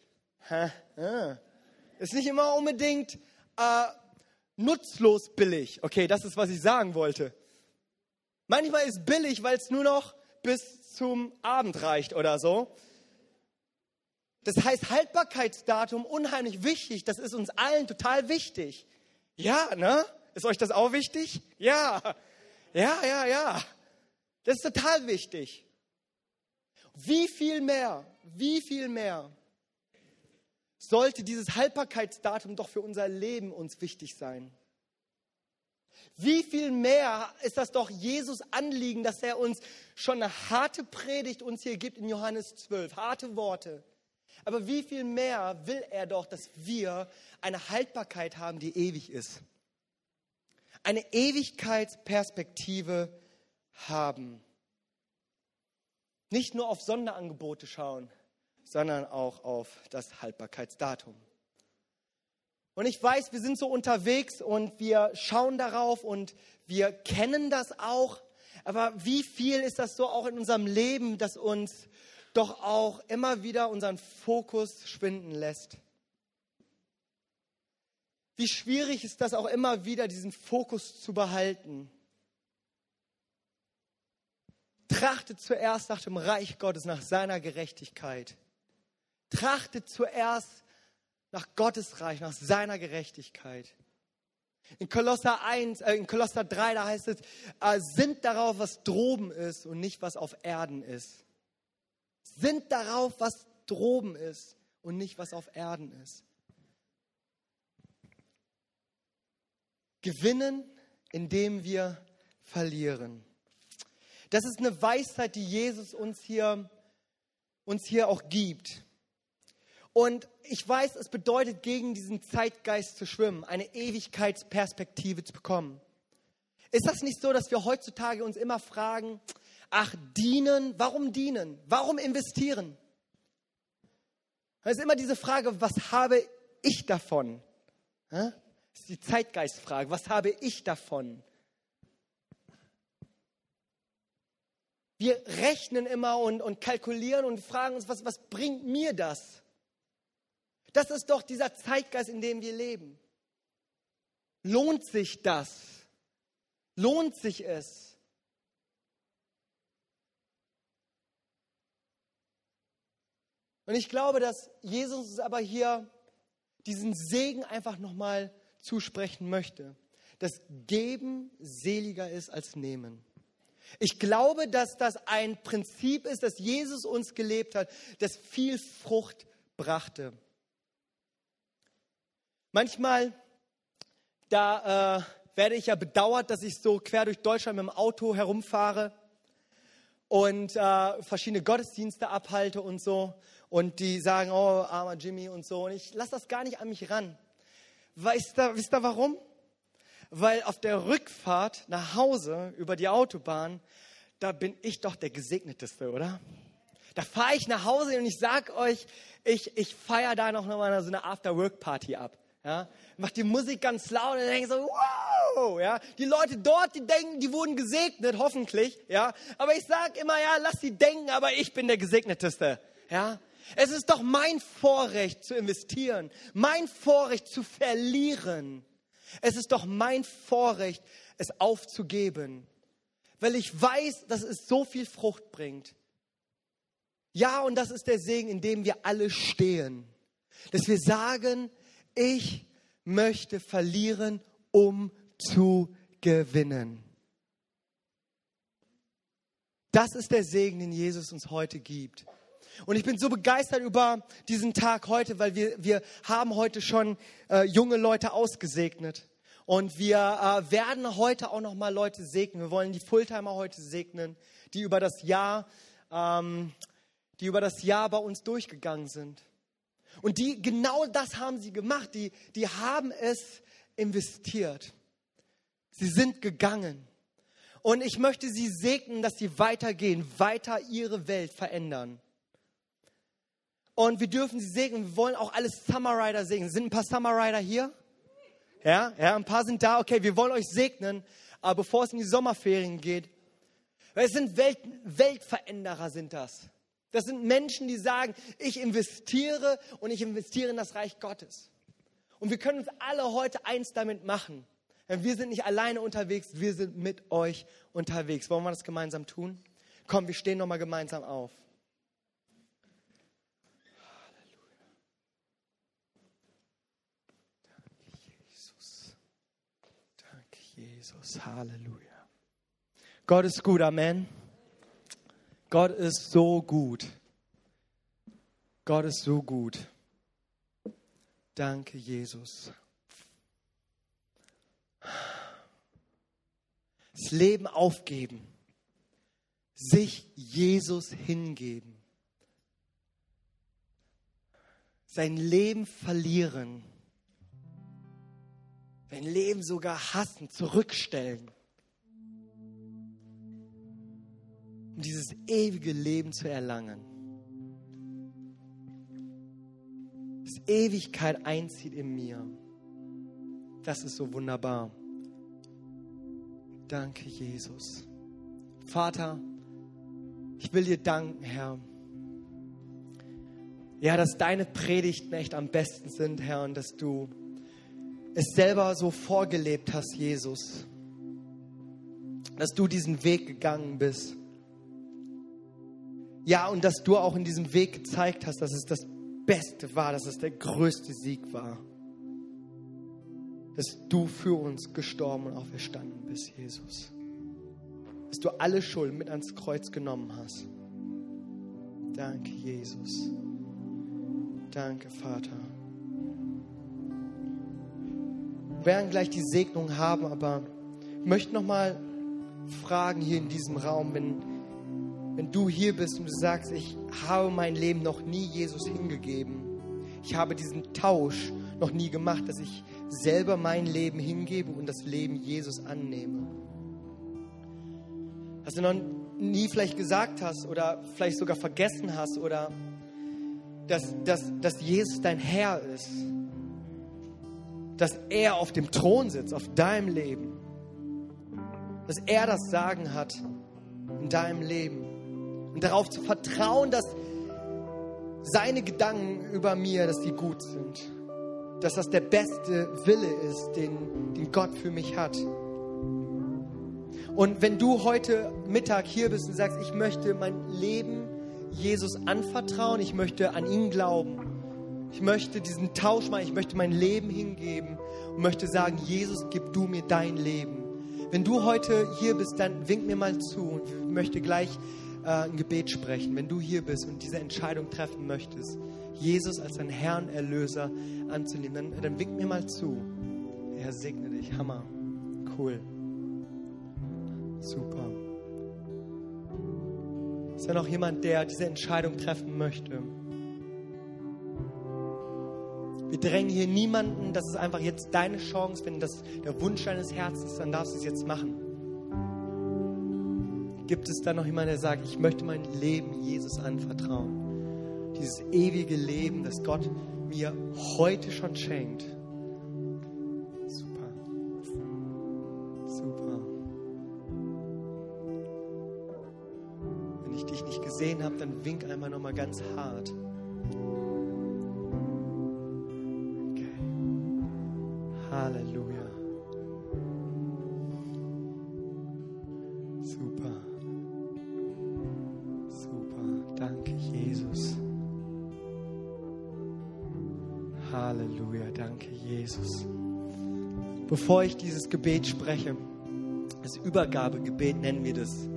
Ist nicht immer unbedingt äh, nutzlos billig. Okay, das ist, was ich sagen wollte. Manchmal ist billig, weil es nur noch bis zum Abend reicht oder so. Das heißt, Haltbarkeitsdatum unheimlich wichtig. Das ist uns allen total wichtig. Ja, ne? Ist euch das auch wichtig? Ja. Ja, ja, ja. Das ist total wichtig. Wie viel mehr, wie viel mehr sollte dieses Haltbarkeitsdatum doch für unser Leben uns wichtig sein? Wie viel mehr ist das doch Jesus Anliegen, dass er uns schon eine harte Predigt uns hier gibt in Johannes 12, harte Worte. Aber wie viel mehr will er doch, dass wir eine Haltbarkeit haben, die ewig ist. Eine Ewigkeitsperspektive haben nicht nur auf Sonderangebote schauen, sondern auch auf das Haltbarkeitsdatum. Und ich weiß, wir sind so unterwegs und wir schauen darauf und wir kennen das auch. Aber wie viel ist das so auch in unserem Leben, dass uns doch auch immer wieder unseren Fokus schwinden lässt? Wie schwierig ist das auch immer wieder, diesen Fokus zu behalten? Trachtet zuerst nach dem Reich Gottes, nach seiner Gerechtigkeit. Trachtet zuerst nach Gottes Reich, nach seiner Gerechtigkeit. In Kolosser 1, äh, in Kolosser 3, da heißt es, äh, sind darauf, was droben ist und nicht was auf Erden ist. Sind darauf, was droben ist und nicht was auf Erden ist. Gewinnen, indem wir verlieren. Das ist eine Weisheit, die Jesus uns hier, uns hier auch gibt. Und ich weiß, es bedeutet, gegen diesen Zeitgeist zu schwimmen, eine Ewigkeitsperspektive zu bekommen. Ist das nicht so, dass wir heutzutage uns immer fragen, ach, dienen, warum dienen? Warum investieren? Es ist immer diese Frage, was habe ich davon? Das ist die Zeitgeistfrage, was habe ich davon? Wir rechnen immer und, und kalkulieren und fragen uns, was, was bringt mir das? Das ist doch dieser Zeitgeist, in dem wir leben. Lohnt sich das? Lohnt sich es? Und ich glaube, dass Jesus uns aber hier diesen Segen einfach nochmal zusprechen möchte. Dass Geben seliger ist als Nehmen. Ich glaube, dass das ein Prinzip ist, das Jesus uns gelebt hat, das viel Frucht brachte. Manchmal, da äh, werde ich ja bedauert, dass ich so quer durch Deutschland mit dem Auto herumfahre und äh, verschiedene Gottesdienste abhalte und so. Und die sagen, oh, armer Jimmy und so. Und ich lasse das gar nicht an mich ran. Weißt du, wisst ihr warum? Weil auf der Rückfahrt nach Hause über die Autobahn, da bin ich doch der Gesegneteste, oder? Da fahre ich nach Hause und ich sag euch, ich, ich feiere da noch mal so eine After-Work-Party ab. Ja? Mach die Musik ganz laut und denke so, wow, ja. Die Leute dort, die denken, die wurden gesegnet, hoffentlich, ja. Aber ich sag immer, ja, lass sie denken, aber ich bin der Gesegneteste, ja. Es ist doch mein Vorrecht zu investieren, mein Vorrecht zu verlieren. Es ist doch mein Vorrecht, es aufzugeben, weil ich weiß, dass es so viel Frucht bringt. Ja, und das ist der Segen, in dem wir alle stehen. Dass wir sagen, ich möchte verlieren, um zu gewinnen. Das ist der Segen, den Jesus uns heute gibt. Und ich bin so begeistert über diesen Tag heute, weil wir, wir haben heute schon äh, junge Leute ausgesegnet. Und wir äh, werden heute auch noch mal Leute segnen. Wir wollen die Fulltimer heute segnen, die über das Jahr, ähm, die über das Jahr bei uns durchgegangen sind. Und die genau das haben sie gemacht. Die, die haben es investiert. Sie sind gegangen. Und ich möchte sie segnen, dass sie weitergehen, weiter ihre Welt verändern. Und wir dürfen sie segnen. Wir wollen auch alle Summer Rider segnen. Sind ein paar Summer Rider hier? Ja, ja, ein paar sind da. Okay, wir wollen euch segnen. Aber bevor es in die Sommerferien geht, weil es sind Welt, Weltveränderer sind das. Das sind Menschen, die sagen, ich investiere und ich investiere in das Reich Gottes. Und wir können uns alle heute eins damit machen. Wir sind nicht alleine unterwegs, wir sind mit euch unterwegs. Wollen wir das gemeinsam tun? Komm, wir stehen nochmal gemeinsam auf. Jesus. Halleluja. Gott ist gut, Amen. Gott ist so gut. Gott ist so gut. Danke, Jesus. Das Leben aufgeben. Sich Jesus hingeben. Sein Leben verlieren dein Leben sogar hassen, zurückstellen, um dieses ewige Leben zu erlangen. Dass Ewigkeit einzieht in mir. Das ist so wunderbar. Danke, Jesus. Vater, ich will dir danken, Herr. Ja, dass deine Predigten echt am besten sind, Herr, und dass du es selber so vorgelebt hast, Jesus. Dass du diesen Weg gegangen bist. Ja, und dass du auch in diesem Weg gezeigt hast, dass es das Beste war, dass es der größte Sieg war. Dass du für uns gestorben und auferstanden bist, Jesus. Dass du alle Schuld mit ans Kreuz genommen hast. Danke, Jesus. Danke, Vater. Werden gleich die Segnung haben, aber ich möchte noch mal fragen hier in diesem Raum, wenn, wenn du hier bist und du sagst, ich habe mein Leben noch nie Jesus hingegeben. ich habe diesen Tausch noch nie gemacht, dass ich selber mein Leben hingebe und das Leben Jesus annehme. Was du noch nie vielleicht gesagt hast oder vielleicht sogar vergessen hast oder dass, dass, dass Jesus dein Herr ist. Dass er auf dem Thron sitzt, auf deinem Leben. Dass er das Sagen hat in deinem Leben. Und darauf zu vertrauen, dass seine Gedanken über mir, dass die gut sind. Dass das der beste Wille ist, den, den Gott für mich hat. Und wenn du heute Mittag hier bist und sagst, ich möchte mein Leben Jesus anvertrauen, ich möchte an ihn glauben, ich möchte diesen Tausch machen, ich möchte mein Leben hingeben und möchte sagen, Jesus, gib du mir dein Leben. Wenn du heute hier bist, dann wink mir mal zu und ich möchte gleich äh, ein Gebet sprechen. Wenn du hier bist und diese Entscheidung treffen möchtest, Jesus als deinen Herrn, Erlöser anzunehmen, dann, dann wink mir mal zu. Herr, segne dich. Hammer. Cool. Super. Ist da noch jemand, der diese Entscheidung treffen möchte? Wir drängen hier niemanden, das ist einfach jetzt deine Chance. Wenn das der Wunsch deines Herzens ist, dann darfst du es jetzt machen. Gibt es da noch jemanden, der sagt, ich möchte mein Leben Jesus anvertrauen? Dieses ewige Leben, das Gott mir heute schon schenkt. Super. Super. Wenn ich dich nicht gesehen habe, dann wink einmal noch mal ganz hart. Halleluja. Super. Super. Danke, Jesus. Halleluja. Danke, Jesus. Bevor ich dieses Gebet spreche, das Übergabegebet nennen wir das.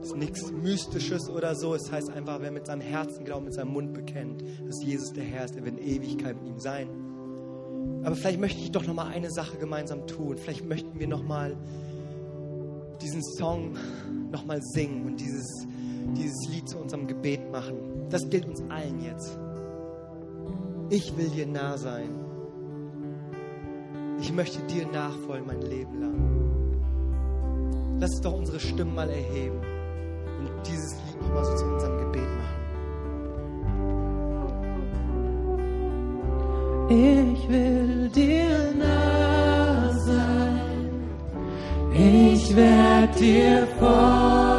Das ist nichts Mystisches oder so. Es heißt einfach, wer mit seinem Herzen glaubt, mit seinem Mund bekennt, dass Jesus der Herr ist, der wird in Ewigkeit mit ihm sein. Aber vielleicht möchte ich doch noch mal eine Sache gemeinsam tun. Vielleicht möchten wir noch mal diesen Song noch mal singen und dieses, dieses Lied zu unserem Gebet machen. Das gilt uns allen jetzt. Ich will dir nah sein. Ich möchte dir nachfolgen mein Leben lang. Lass doch unsere Stimmen mal erheben und dieses Lied nochmal so zu unserem Gebet Ich will dir nah sein, ich werd dir folgen,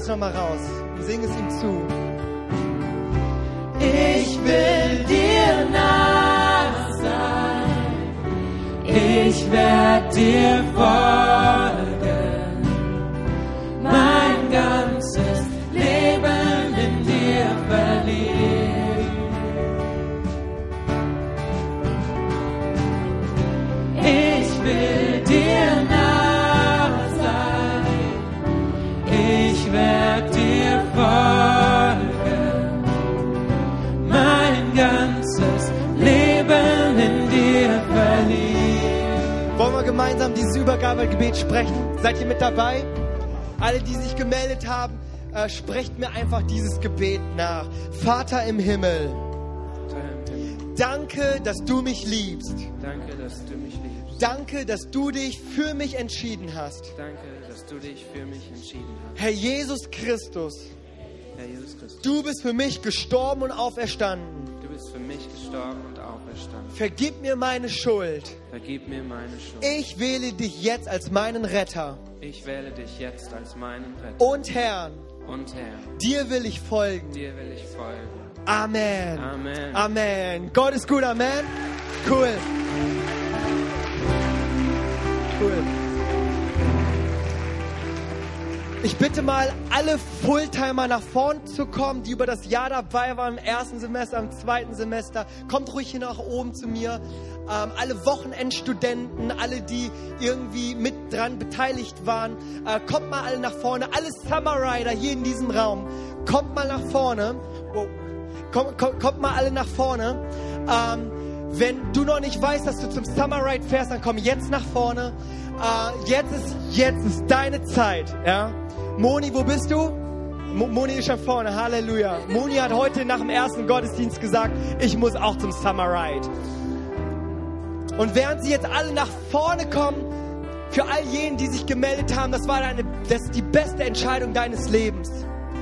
es nochmal raus. Sing es ihm zu. Ich will dir nah sein, ich werd dir folgen, Übergabegebet sprechen? Seid ihr mit dabei? Alle, die sich gemeldet haben, äh, sprecht mir einfach dieses Gebet nach. Vater im Himmel, danke, dass du mich liebst. Danke, dass du mich liebst. Danke, dass du dich für mich entschieden hast. Danke, dass du dich für mich entschieden hast. Herr Jesus Christus, Herr Jesus Christus, du bist für mich gestorben und auferstanden. du bist für mich gestorben auferstanden. Vergib mir meine Schuld. Vergib mir meine Schuld. Ich wähle dich jetzt als meinen Retter Ich wähle dich jetzt als meinen Retter und Herrn. und Herr. Dir will ich folgen. Dir will ich folgen. Amen. Amen. Amen. Gott ist gut, Amen. Cool. Cool. Ich bitte mal alle Fulltimer nach vorn zu kommen, die über das Jahr dabei waren, im ersten Semester, im zweiten Semester. Kommt ruhig hier nach oben zu mir. Ähm, alle Wochenendstudenten, alle, die irgendwie mit dran beteiligt waren, äh, kommt mal alle nach vorne. Alle Summer Rider hier in diesem Raum, kommt mal nach vorne. Wow. Kommt, kommt, kommt mal alle nach vorne. Ähm, wenn du noch nicht weißt, dass du zum Summer Ride fährst, dann komm jetzt nach vorne. Äh, jetzt ist jetzt ist deine Zeit. Ja? Moni, wo bist du? Mo Moni ist schon vorne. Halleluja. Moni hat heute nach dem ersten Gottesdienst gesagt, ich muss auch zum Summer Ride. Und während sie jetzt alle nach vorne kommen, für all jenen, die sich gemeldet haben, das war eine, das ist die beste Entscheidung deines Lebens.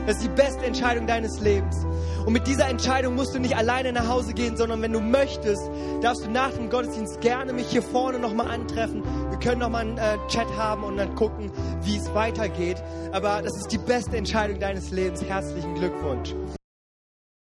Das ist die beste Entscheidung deines Lebens. Und mit dieser Entscheidung musst du nicht alleine nach Hause gehen, sondern wenn du möchtest, darfst du nach dem Gottesdienst gerne mich hier vorne nochmal antreffen. Wir können nochmal einen äh, Chat haben und dann gucken, wie es weitergeht. Aber das ist die beste Entscheidung deines Lebens. Herzlichen Glückwunsch.